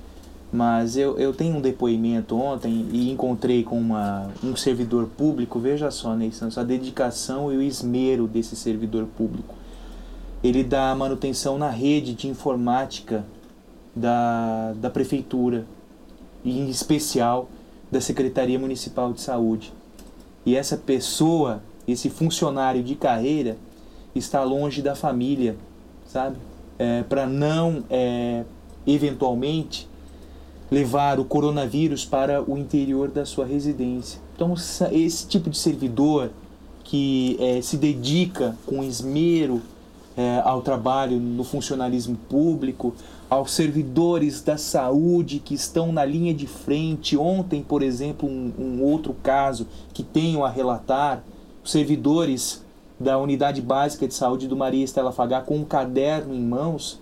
Mas eu, eu tenho um depoimento ontem e encontrei com uma, um servidor público. Veja só, Ney Santos, a dedicação e o esmero desse servidor público. Ele dá manutenção na rede de informática da, da prefeitura, e em especial da Secretaria Municipal de Saúde. E essa pessoa, esse funcionário de carreira, está longe da família, sabe? É, Para não, é, eventualmente, levar o coronavírus para o interior da sua residência. Então, esse tipo de servidor que é, se dedica com esmero é, ao trabalho no funcionalismo público, aos servidores da saúde que estão na linha de frente. Ontem, por exemplo, um, um outro caso que tenho a relatar: servidores da Unidade Básica de Saúde do Maria Estela Fagá com um caderno em mãos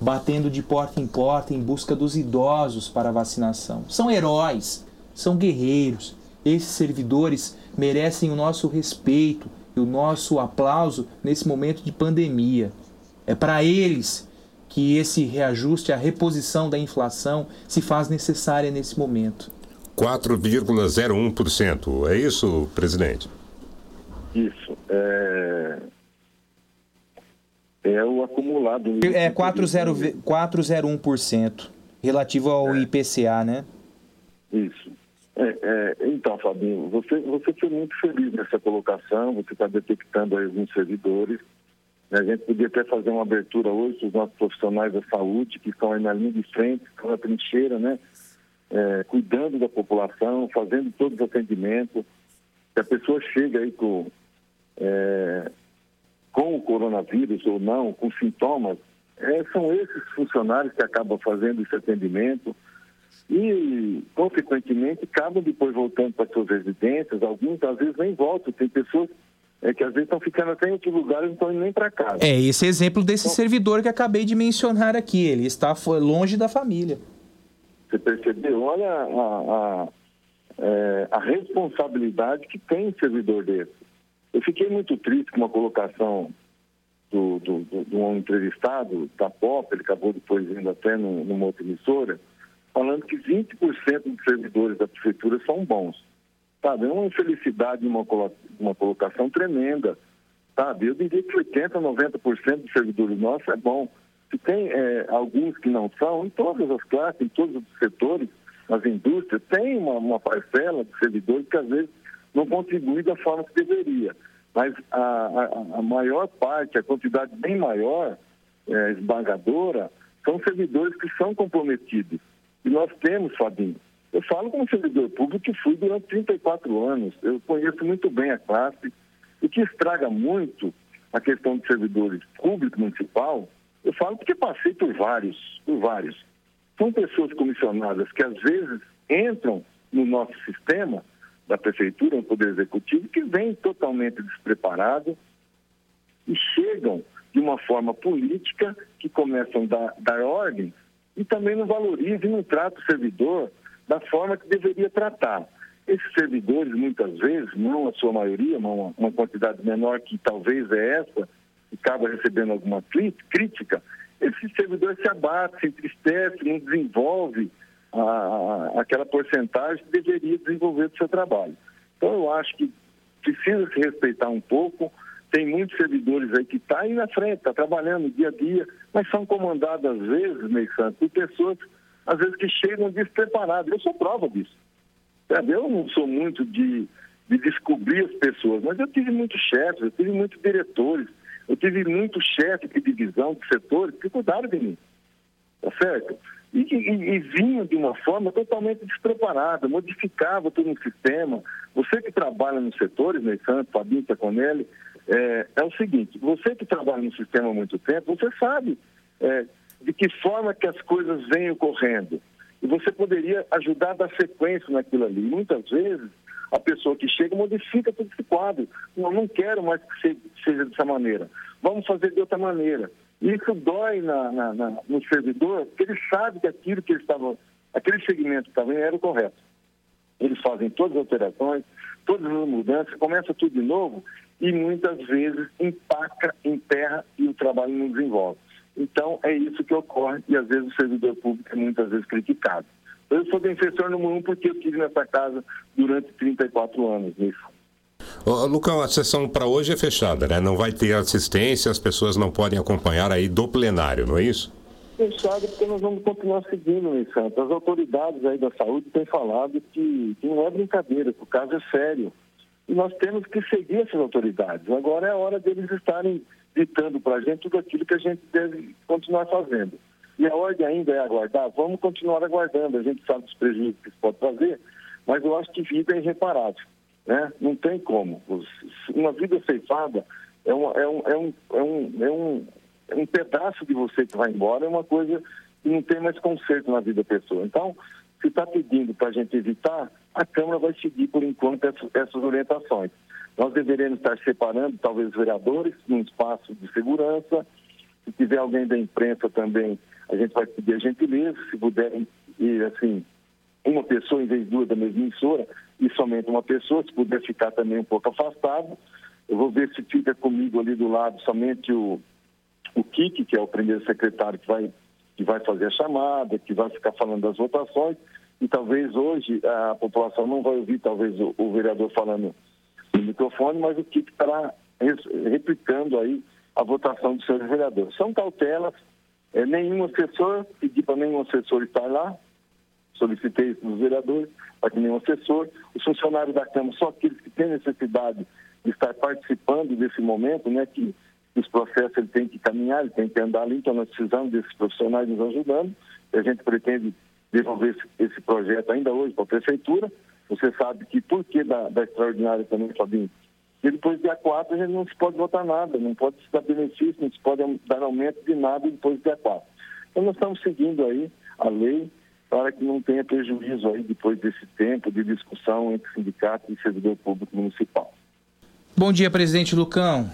batendo de porta em porta em busca dos idosos para vacinação. São heróis, são guerreiros. Esses servidores merecem o nosso respeito o nosso aplauso nesse momento de pandemia. É para eles que esse reajuste, a reposição da inflação se faz necessária nesse momento. 4,01%. É isso, presidente? Isso. É, é o acumulado. É 4,01% relativo ao É. IPCA, né? Isso. É, é, então, Fabinho, você, você foi muito feliz nessa colocação, você está detectando aí alguns servidores. né? A gente podia até fazer uma abertura hoje dos nossos profissionais da saúde, que estão aí na linha de frente, estão na trincheira, né? É, cuidando da população, fazendo todos os atendimentos. Se a pessoa chega aí com, é, com o coronavírus ou não, com sintomas, é, são esses funcionários que acabam fazendo esse atendimento e, consequentemente, acabam depois voltando para suas residências. Alguns, às vezes, nem voltam. Tem pessoas é, que, às vezes, estão ficando até em outros lugares e não estão indo nem para casa. É esse exemplo desse servidor que acabei de mencionar aqui. Ele está longe da família. Você percebeu? Olha a, a, é, a responsabilidade que tem um servidor desse. Eu fiquei muito triste com uma colocação do, do, do, de um entrevistado da POP, ele acabou depois indo até num- numa outra emissora, falando que 20% dos servidores da prefeitura são bons. Sabe? É uma infelicidade, uma, uma colocação tremenda. Sabe? Eu diria que 80%, 90% dos servidores nossos é bom. Se tem é, alguns que não são, em todas as classes, em todos os setores, nas indústrias, tem uma, uma parcela de servidores que às vezes não contribui da forma que deveria. Mas a, a- a maior parte, a quantidade bem maior, é, esmagadora, são servidores que são comprometidos. E nós temos, Fabinho, eu falo como servidor público que fui durante 34 anos, eu conheço muito bem a classe. O que estraga muito a questão de servidores público municipal, eu falo porque passei por vários, por vários. São pessoas comissionadas que às vezes entram no nosso sistema da prefeitura, no poder executivo, que vêm totalmente despreparados e chegam de uma forma política que começam a dar, dar ordem e também não valorizam e não tratam o servidor da forma que deveria tratar. Esses servidores, muitas vezes, não a sua maioria, uma, uma quantidade menor que talvez é essa, e acaba recebendo alguma crítica, esse servidor se abate, se entristece, não desenvolve a- a- aquela porcentagem que deveria desenvolver do seu trabalho. Então, eu acho que precisa se respeitar um pouco. Tem muitos servidores aí que estão aí na frente, está trabalhando dia a dia, mas são comandados às vezes, Ney Santos, por pessoas às vezes que chegam despreparados. Eu sou prova disso. Eu não sou muito de, de descobrir as pessoas, mas eu tive muitos chefes, eu tive muitos diretores, eu tive muitos chefes de divisão, de setores que cuidaram de mim. Tá certo? E, e, e vinham de uma forma totalmente despreparada, modificava todo um sistema. Você que trabalha nos setores, Ney Santos, Fabinho Taconelli, é, é o seguinte, você que trabalha no sistema há muito tempo, você sabe é, de que forma que as coisas vêm ocorrendo. E você poderia ajudar a dar sequência naquilo ali. Muitas vezes, a pessoa que chega modifica todo esse quadro. Não, não quero mais que seja dessa maneira. Vamos fazer de outra maneira. E isso dói na, na, na, no servidor, porque ele sabe que aquilo que ele estava, aquele segmento que estava era o correto. Eles fazem todas as alterações, todas as mudanças, começa tudo de novo e muitas vezes empaca, enterra e o trabalho não desenvolve. Então, é isso que ocorre e às vezes o servidor público é muitas vezes criticado. Eu sou defensor número um porque eu estive nessa casa durante 34 anos nisso. Ô, Lucão, a sessão para hoje é fechada, né? Não vai ter assistência, as pessoas não podem acompanhar aí do plenário, não é isso? Fechado porque nós vamos continuar seguindo, Santos. As autoridades aí da saúde têm falado que, que não é brincadeira, que o caso é sério. E nós temos que seguir essas autoridades. Agora é a hora deles estarem ditando para a gente tudo aquilo que a gente deve continuar fazendo. E a ordem ainda é aguardar? Vamos continuar aguardando. A gente sabe dos prejuízos que isso pode fazer, mas eu acho que vida é irreparável. Né? Não tem como. Uma vida ceifada é, uma, é, um, é, um, é, um, é, um, é um pedaço de você que vai embora, é uma coisa que não tem mais conserto na vida da pessoa. Então, se está pedindo para a gente evitar, a Câmara vai seguir, por enquanto, essas, orientações. Nós deveremos estar separando, talvez, vereadores num espaço de segurança. Se tiver alguém da imprensa também, a gente vai pedir a gentileza, se puderem, e assim, uma pessoa em vez de duas da mesma emissora, e somente uma pessoa, se puder ficar também um pouco afastado. Eu vou ver se fica comigo ali do lado somente o, o Kiki, que é o primeiro secretário que vai, que vai fazer a chamada, que vai ficar falando das votações, e talvez hoje a população não vai ouvir, talvez, o, o vereador falando no microfone, mas o Kiki estará replicando aí a votação dos seus vereadores. São cautelas, é, nenhum assessor, pedi para nenhum assessor estar lá, solicitei isso dos vereadores, para que nenhum assessor, os funcionários da Câmara, só aqueles que têm necessidade de estar participando desse momento, né, que os processos ele tem que caminhar, ele tem que andar ali, então nós precisamos desses profissionais nos ajudando, a gente pretende desenvolver esse, esse projeto ainda hoje para a Prefeitura. Você sabe que por que da, da extraordinária também, Fabinho? E depois do dia 4 a gente não se pode votar nada, não pode se dar benefício, não se pode dar aumento de nada depois do dia 4. Então nós estamos seguindo aí a lei, para que não tenha prejuízo aí depois desse tempo de discussão entre sindicato e servidor público municipal. Bom dia, presidente Lucão.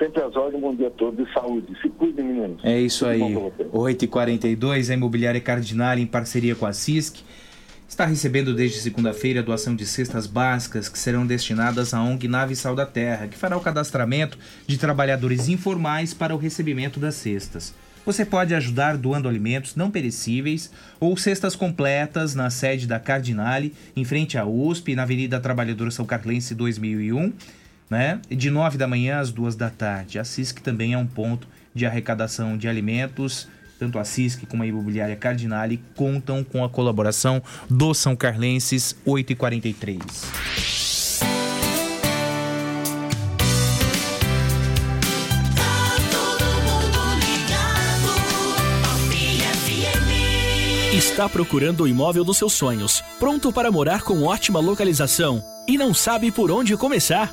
Sempre às ordens, bom dia a todos de saúde. Se cuidem, meninos. É isso Tudo aí. bom pra vocês. 8h42, a Imobiliária Cardinal, em parceria com a CISC, está recebendo desde segunda-feira a doação de cestas básicas que serão destinadas à ONG Nave Sal da Terra, que fará o cadastramento de trabalhadores informais para o recebimento das cestas. Você pode ajudar doando alimentos não perecíveis ou cestas completas na sede da Cardinale, em frente à USP, na Avenida Trabalhadora São Carlense 2001, né? de 9 da manhã às 2 da tarde. A CISC também é um ponto de arrecadação de alimentos. Tanto a CISC como a Imobiliária Cardinale contam com a colaboração do São Carlenses 843. Está procurando o imóvel dos seus sonhos, pronto para morar com ótima localização e não sabe por onde começar?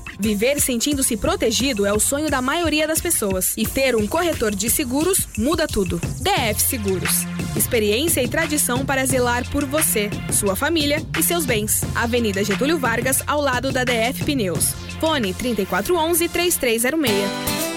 Viver sentindo-se protegido é o sonho da maioria das pessoas e ter um corretor de seguros muda tudo. DF Seguros. Experiência e tradição para zelar por você, sua família e seus bens. Avenida Getúlio Vargas, ao lado da DF Pneus. Fone 3411 3306.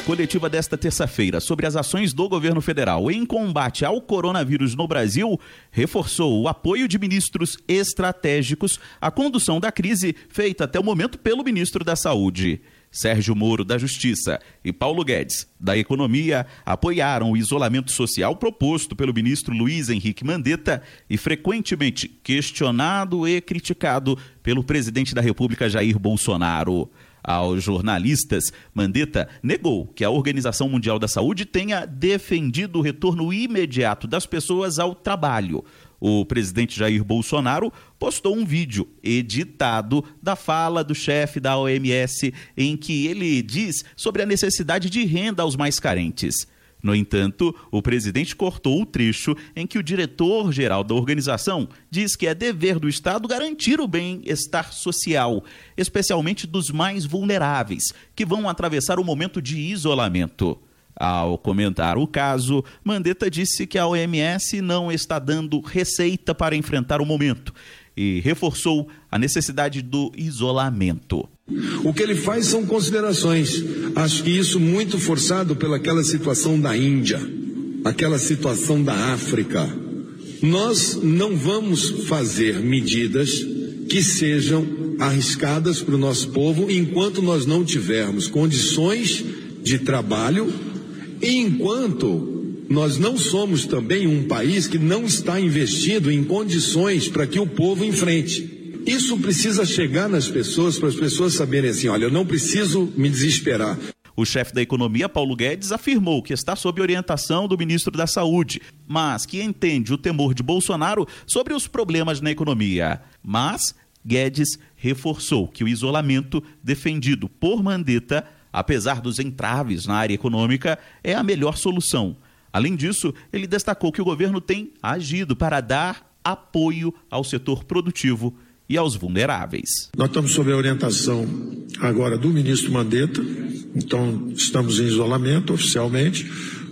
Coletiva desta terça-feira sobre as ações do governo federal em combate ao coronavírus no Brasil reforçou o apoio de ministros estratégicos à condução da crise feita até o momento pelo ministro da Saúde. Sérgio Moro, da Justiça, e Paulo Guedes, da Economia, apoiaram o isolamento social proposto pelo ministro Luiz Henrique Mandetta e frequentemente questionado e criticado pelo presidente da República Jair Bolsonaro. Aos jornalistas, Mandetta negou que a Organização Mundial da Saúde tenha defendido o retorno imediato das pessoas ao trabalho. O presidente Jair Bolsonaro postou um vídeo editado da fala do chefe da OMS em que ele diz sobre a necessidade de renda aos mais carentes. No entanto, o presidente cortou o trecho em que o diretor-geral da organização diz que é dever do Estado garantir o bem-estar social, especialmente dos mais vulneráveis, que vão atravessar o momento de isolamento. Ao comentar o caso, Mandetta disse que a OMS não está dando receita para enfrentar o momento e reforçou a necessidade do isolamento. O que ele faz são considerações. Acho que isso muito forçado pelaquela situação da Índia, aquela situação da África. Nós não vamos fazer medidas que sejam arriscadas para o nosso povo enquanto nós não tivermos condições de trabalho e enquanto nós não somos também um país que não está investindo em condições para que o povo enfrente. Isso precisa chegar nas pessoas, para as pessoas saberem assim: olha, eu não preciso me desesperar. O chefe da economia, Paulo Guedes, afirmou que está sob orientação do ministro da Saúde, mas que entende o temor de Bolsonaro sobre os problemas na economia. Mas Guedes reforçou que o isolamento defendido por Mandetta, apesar dos entraves na área econômica, é a melhor solução. Além disso, ele destacou que o governo tem agido para dar apoio ao setor produtivo e aos vulneráveis. Nós estamos sob a orientação agora do ministro Mandetta, então estamos em isolamento oficialmente,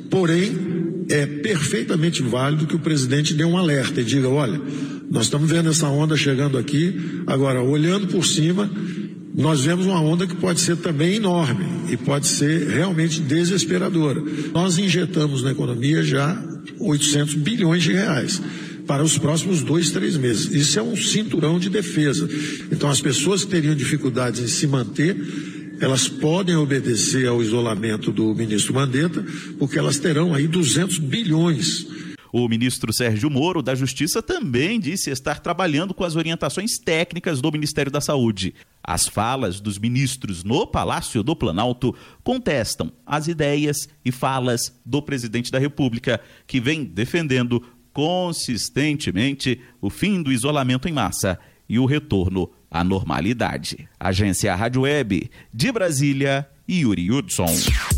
porém é perfeitamente válido que o presidente dê um alerta e diga: olha, nós estamos vendo essa onda chegando aqui, agora olhando por cima, nós vemos uma onda que pode ser também enorme e pode ser realmente desesperadora. Nós injetamos na economia já 800 bilhões de reais para os próximos dois, três meses. Isso é um cinturão de defesa. Então, as pessoas que teriam dificuldades em se manter, elas podem obedecer ao isolamento do ministro Mandetta, porque elas terão aí 200 bilhões. O ministro Sérgio Moro, da Justiça, também disse estar trabalhando com as orientações técnicas do Ministério da Saúde. As falas dos ministros no Palácio do Planalto contestam as ideias e falas do presidente da República, que vem defendendo consistentemente o fim do isolamento em massa e o retorno à normalidade. Agência Rádio Web de Brasília, Yuri Hudson.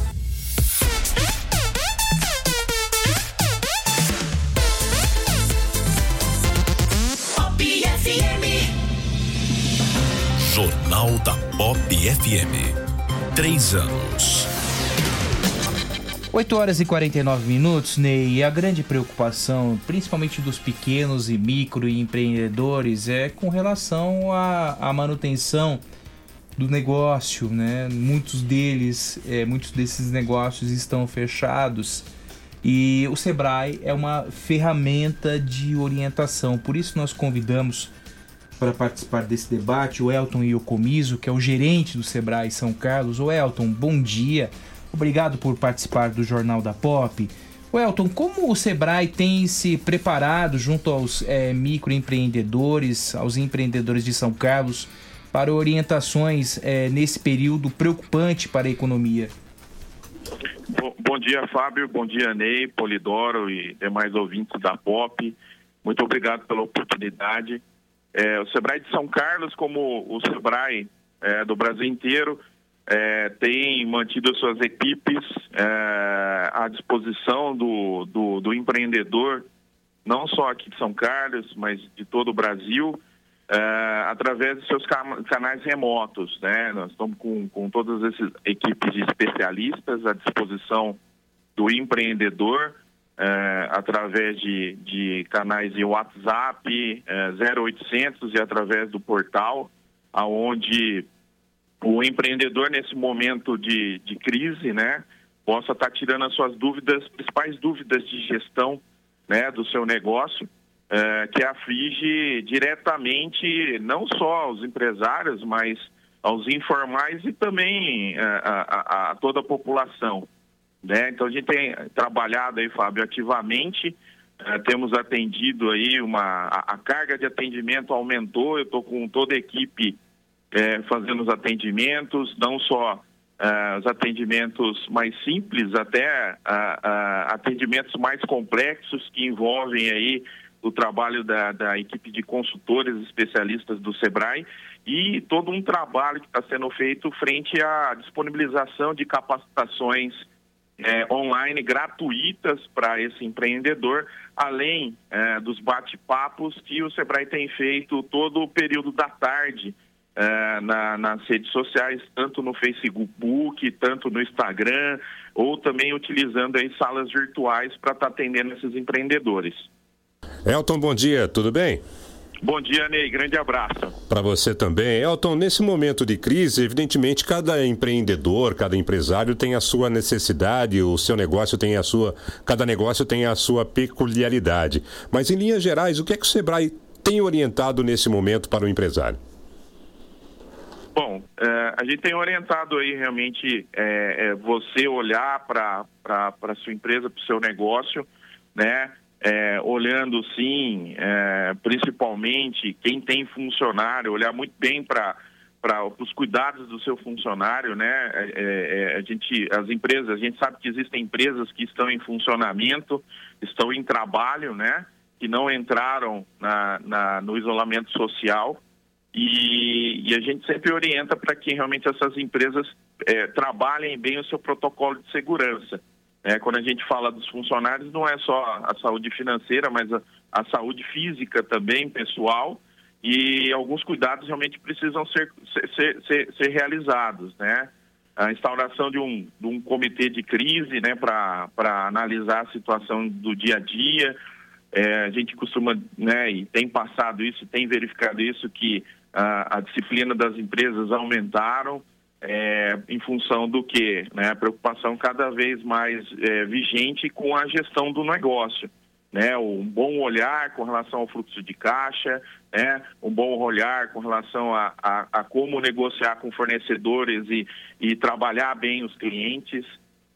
Jornal da Pop FM. Três anos. 8 horas e 49 minutos, Ney. E a grande preocupação, principalmente dos pequenos e micro empreendedores, é com relação à, à manutenção do negócio, né? Muitos deles, é, muitos desses negócios estão fechados e o Sebrae é uma ferramenta de orientação. Por isso nós convidamos para participar desse debate o Elton Iocomiso, que é o gerente do Sebrae São Carlos. O Elton, bom dia. Obrigado por participar do Jornal da Pop. O Elton, como o Sebrae tem se preparado junto aos eh, microempreendedores, aos empreendedores de São Carlos, para orientações eh, nesse período preocupante para a economia? Bom, bom dia, Fábio. Bom dia, Ney, Polidoro e demais ouvintes da POP. Muito obrigado pela oportunidade. É, o Sebrae de São Carlos, como o Sebrae é, do Brasil inteiro, é, tem mantido suas equipes é, à disposição do, do, do empreendedor, não só aqui de São Carlos, mas de todo o Brasil, é, através de seus canais remotos. Né? Nós estamos com, com todas essas equipes de especialistas à disposição do empreendedor, é, através de, de canais de WhatsApp, é, 0800 e através do portal, aonde o empreendedor nesse momento de, de crise, né, possa estar tirando as suas dúvidas, principais dúvidas de gestão, né, do seu negócio, eh, que aflige diretamente não só aos empresários, mas aos informais e também eh, a, a- a toda a população. Né? Então a gente tem trabalhado aí, Fábio, ativamente, eh, temos atendido aí uma a, a carga de atendimento aumentou, eu estou com toda a equipe eh, fazendo os atendimentos, não só eh, os atendimentos mais simples, até atendimentos mais complexos que envolvem aí o trabalho da, da equipe de consultores especialistas do SEBRAE e todo um trabalho que está sendo feito frente à disponibilização de capacitações eh, online gratuitas para esse empreendedor, além eh, dos bate-papos que o Sebrae tem feito todo o período da tarde eh, na- nas redes sociais, tanto no Facebook, tanto no Instagram, ou também utilizando aí salas virtuais para estar atendendo esses empreendedores. Elton, bom dia, tudo bem? Bom dia, Ney. Grande abraço. Para você também. Elton, nesse momento de crise, evidentemente, cada empreendedor, cada empresário tem a sua necessidade, o seu negócio tem a sua. Cada negócio tem a sua peculiaridade. Mas, em linhas gerais, o que é que o Sebrae tem orientado nesse momento para o empresário? Bom, eh, a gente tem orientado aí realmente eh, eh, você olhar para a sua empresa, para o seu negócio, né? Eh, olhando sim, eh, principalmente quem tem funcionário, olhar muito bem para para os cuidados do seu funcionário, né? Eh, eh, a gente, as empresas, a gente sabe que existem empresas que estão em funcionamento, estão em trabalho, né? Que não entraram na, na- no isolamento social. E, e a gente sempre orienta para que realmente essas empresas eh, trabalhem bem o seu protocolo de segurança. Né? quando a gente fala dos funcionários, não é só a saúde financeira, mas a, a saúde física também, pessoal, e alguns cuidados realmente precisam ser, ser, ser- ser, realizados. Né? A instauração de um, de um comitê de crise né, para analisar a situação do dia a dia, é, a gente costuma, né, e tem passado isso, tem verificado isso, que a, a disciplina das empresas aumentaram é, em função do que? Né, a preocupação cada vez mais é, vigente com a gestão do negócio. Né, um bom olhar com relação ao fluxo de caixa, né, um bom olhar com relação a, a, a como negociar com fornecedores e, e trabalhar bem os clientes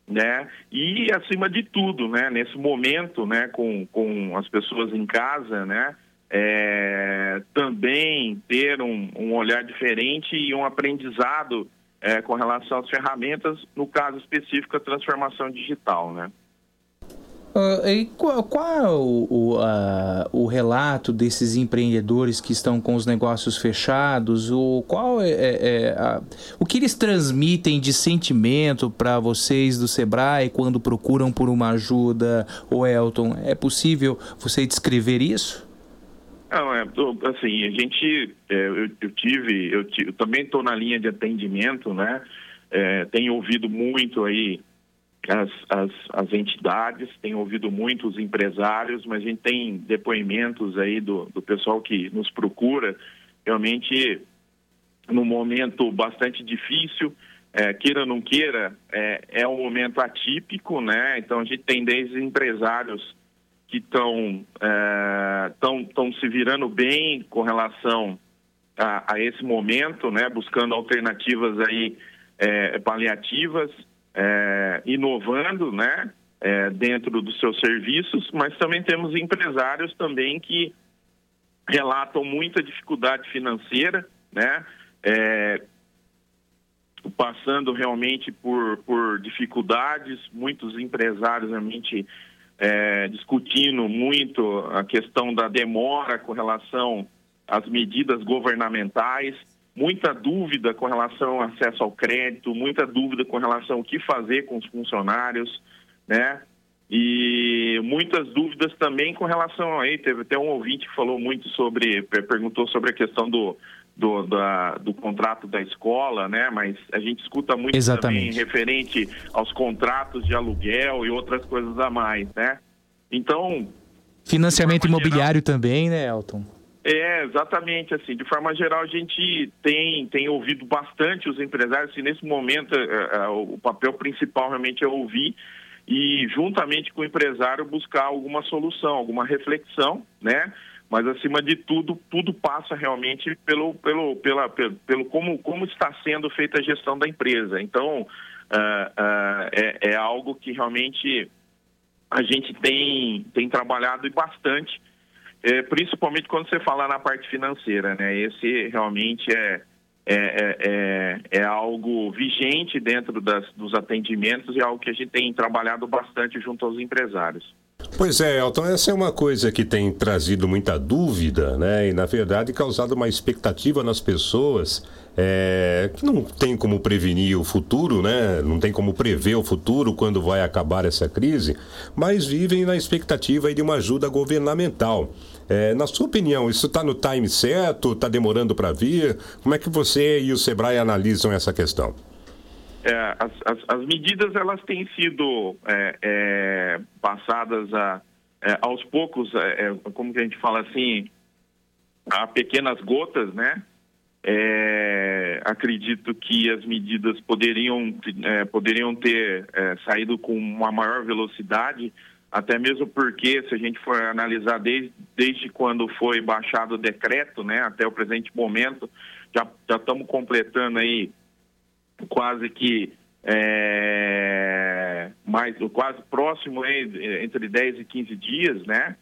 né? E acima de tudo, né? Nesse momento, né? Com, com as pessoas em casa, né? é, também ter um, um, olhar diferente e um aprendizado é, com relação às ferramentas, no caso específico, a transformação digital, né? Uh, e qual, qual é o, uh, o, relato desses empreendedores que estão com os negócios fechados? O, qual é, é, é a, o que eles transmitem de sentimento para vocês do Sebrae quando procuram por uma ajuda? O Elton, é possível você descrever isso? Não, é, assim, a gente, é, eu, eu, tive, eu, eu também estou na linha de atendimento, né? É, tenho ouvido muito aí as, as, as, entidades, tenho ouvido muito os empresários, mas a gente tem depoimentos aí do, do pessoal que nos procura, realmente num momento bastante difícil, é, queira ou não queira, é, é um momento atípico, né? Então a gente tem desde empresários que estão é, se virando bem com relação a, a, esse momento, né? Buscando alternativas aí é, paliativas é, inovando, né, é, dentro dos seus serviços, mas também temos empresários também que relatam muita dificuldade financeira, né, é, passando realmente por, por dificuldades, muitos empresários realmente é, discutindo muito a questão da demora com relação às medidas governamentais, muita dúvida com relação ao acesso ao crédito, muita dúvida com relação ao que fazer com os funcionários, né? E muitas dúvidas também com relação aí, teve até um ouvinte que falou muito sobre, perguntou sobre a questão do, do, da, do contrato da escola, né? Mas a gente escuta muito Exatamente. também referente aos contratos de aluguel e outras coisas a mais, né? Então. Financiamento imobiliário geral, também, né, Elton? É, exatamente, assim, de forma geral a gente tem, tem ouvido bastante os empresários e nesse momento é, é, o papel principal realmente é ouvir e juntamente com o empresário buscar alguma solução, alguma reflexão, né? Mas acima de tudo, tudo passa realmente pelo, pelo, pela, pelo, pelo como, como está sendo feita a gestão da empresa. Então, uh, uh, é, é algo que realmente a gente tem, tem trabalhado bastante é, principalmente quando você fala na parte financeira, né? Esse realmente é, é, é, é, é algo vigente dentro das, dos atendimentos e é algo que a gente tem trabalhado bastante junto aos empresários. Pois é, Elton, essa é uma coisa que tem trazido muita dúvida, né? E na verdade causado uma expectativa nas pessoas é, que não tem como prevenir o futuro, né? Não tem como prever o futuro quando vai acabar essa crise, mas vivem na expectativa de uma ajuda governamental. É, na sua opinião, isso está no time certo? Está demorando para vir? Como é que você e o Sebrae analisam essa questão? É, as, as, as, medidas elas têm sido é, é passadas a, é, aos poucos, é, como que a gente fala assim, a pequenas gotas, né? acredito que as medidas poderiam, poderiam ter saído com uma maior velocidade até mesmo porque, se a gente for analisar desde, desde quando foi baixado o decreto, né, até o presente momento, já, já estamos completando aí quase que é, mais, quase próximo aí, entre 10 e 15 dias, né?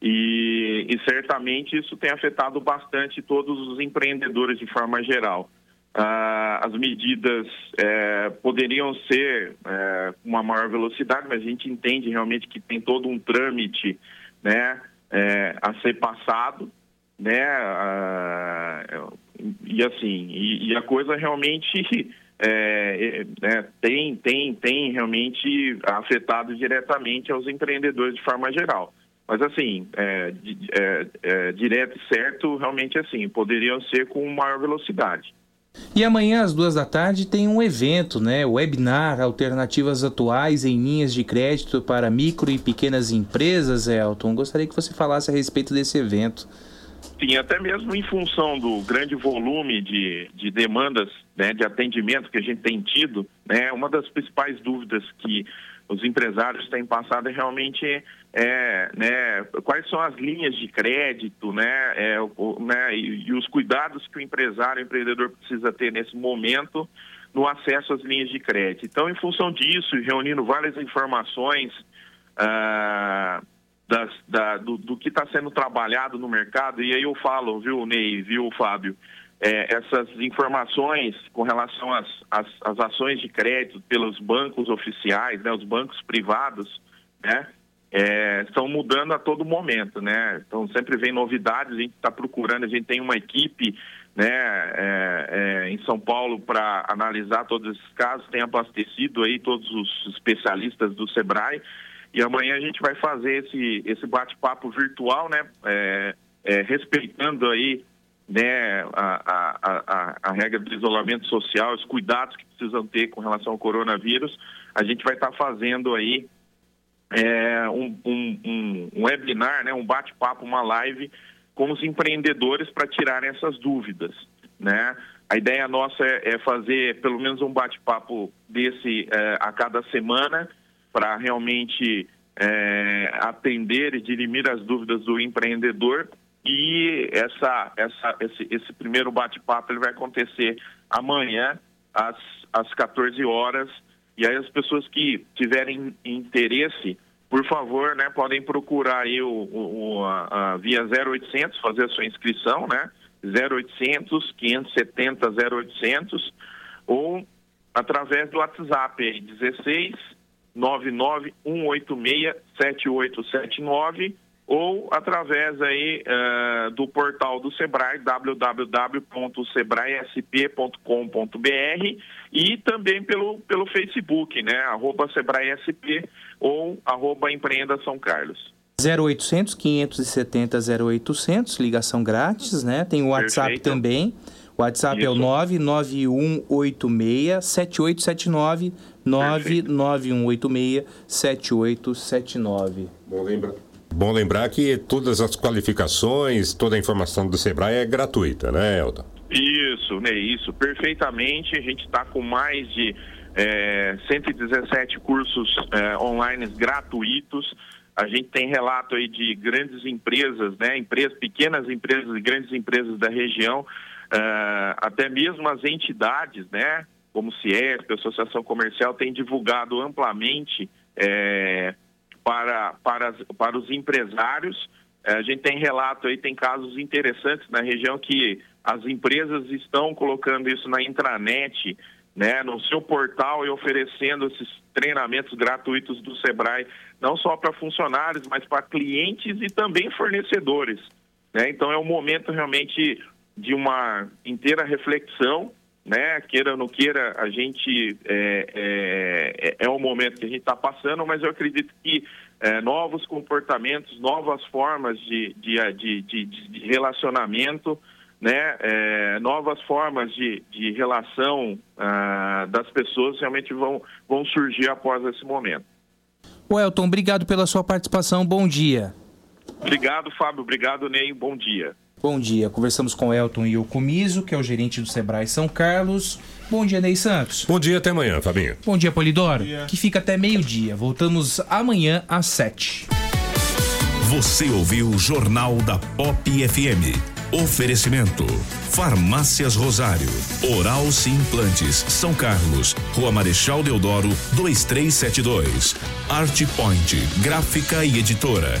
E, e certamente isso tem afetado bastante todos os empreendedores de forma geral. Ah, as medidas é, poderiam ser é, uma maior velocidade, mas a gente entende realmente que tem todo um trâmite né, é, a ser passado, né, ah, e assim, e, e, a coisa realmente é, é, é, tem, tem, tem realmente afetado diretamente aos empreendedores de forma geral. Mas assim, é, é, direto e certo, realmente assim, poderiam ser com maior velocidade. E amanhã, às duas da tarde, tem um evento, né? Webinar Alternativas Atuais em Linhas de Crédito para Micro e Pequenas Empresas, Elton. Gostaria que você falasse a respeito desse evento. Sim, até mesmo em função do grande volume de, de demandas né, de atendimento que a gente tem tido, né, uma das principais dúvidas que os empresários têm passado é realmente é, né, quais são as linhas de crédito, né, é, o, né e, e, os cuidados que o empresário, o empreendedor precisa ter nesse momento no acesso às linhas de crédito. Então, em função disso, reunindo várias informações ah, da, do, do, que está sendo trabalhado no mercado, e aí eu falo, viu, Ney, viu, Fábio, é, essas informações com relação às, às, às, ações de crédito pelos bancos oficiais, né, os bancos privados, né, é, estão mudando a todo momento, né? Então sempre vem novidades, a gente está procurando, a gente tem uma equipe né, é, é, em São Paulo para analisar todos esses casos, tem abastecido aí todos os especialistas do Sebrae e amanhã a gente vai fazer esse, esse bate-papo virtual, né, é, é, respeitando aí né, a, a, a, a, regra do isolamento social, os cuidados que precisam ter com relação ao coronavírus, a gente vai estar tá fazendo aí é, um, um, um, um, webinar, né, um bate-papo, uma live com os empreendedores para tirarem essas dúvidas, né? A ideia nossa é, é fazer pelo menos um bate-papo desse é, a cada semana para realmente é, atender e dirimir as dúvidas do empreendedor. E essa, essa, esse, esse primeiro bate-papo ele vai acontecer amanhã às, às 14 horas. E aí as pessoas que tiverem interesse por favor, né, podem procurar aí o, o a, a via 0800, fazer a sua inscrição, né, 0800 570 0800 ou através do WhatsApp aí, 16 99 186 7879 ou através aí uh, do portal do Sebrae, www.sebraesp.com.br e também pelo, pelo Facebook, né, arroba SebraeSP ou arroba Empreenda São Carlos. 0800 570 0800, ligação grátis, né? Tem o WhatsApp Perfeito. também. O WhatsApp Isso. é o 99186 7879 99186 7879. Bom lembrar. Bom lembrar que todas as qualificações, toda a informação do Sebrae é gratuita, né, Elton? Isso, né? Isso, perfeitamente. A gente está com mais de é, 117 cursos é, online gratuitos. A gente tem relato aí de grandes empresas, né? Empresas, pequenas empresas e grandes empresas da região, é, até mesmo as entidades, né? Como Ciesp, Associação Comercial, tem divulgado amplamente é, para, para, para os empresários. É, a gente tem relato aí, tem casos interessantes na região que as empresas estão colocando isso na intranet, né, no seu portal e oferecendo esses treinamentos gratuitos do Sebrae, não só para funcionários, mas para clientes e também fornecedores. Né? Então é um momento realmente de uma inteira reflexão né? Queira ou não queira, a gente é, é, é, é um momento que a gente está passando, mas eu acredito que é, novos comportamentos, novas formas de, de, de, de, de relacionamento, né? É, novas formas de, de relação ah, das pessoas realmente vão, vão surgir após esse momento. O Elton, obrigado pela sua participação. Bom dia. Obrigado, Fábio. Obrigado, Ney. Bom dia. Bom dia, conversamos com Elton Iocomiso, que é o gerente do Sebrae São Carlos. Bom dia, Ney Santos. Bom dia, até amanhã, Fabinho. Bom dia, Polidoro, dia. que fica até meio-dia. Voltamos amanhã às sete. Você ouviu o Jornal da Pop FM. Oferecimento: Farmácias Rosário, Oral Sim Implantes, São Carlos, Rua Marechal Deodoro, 2372. Art Point, Gráfica e Editora.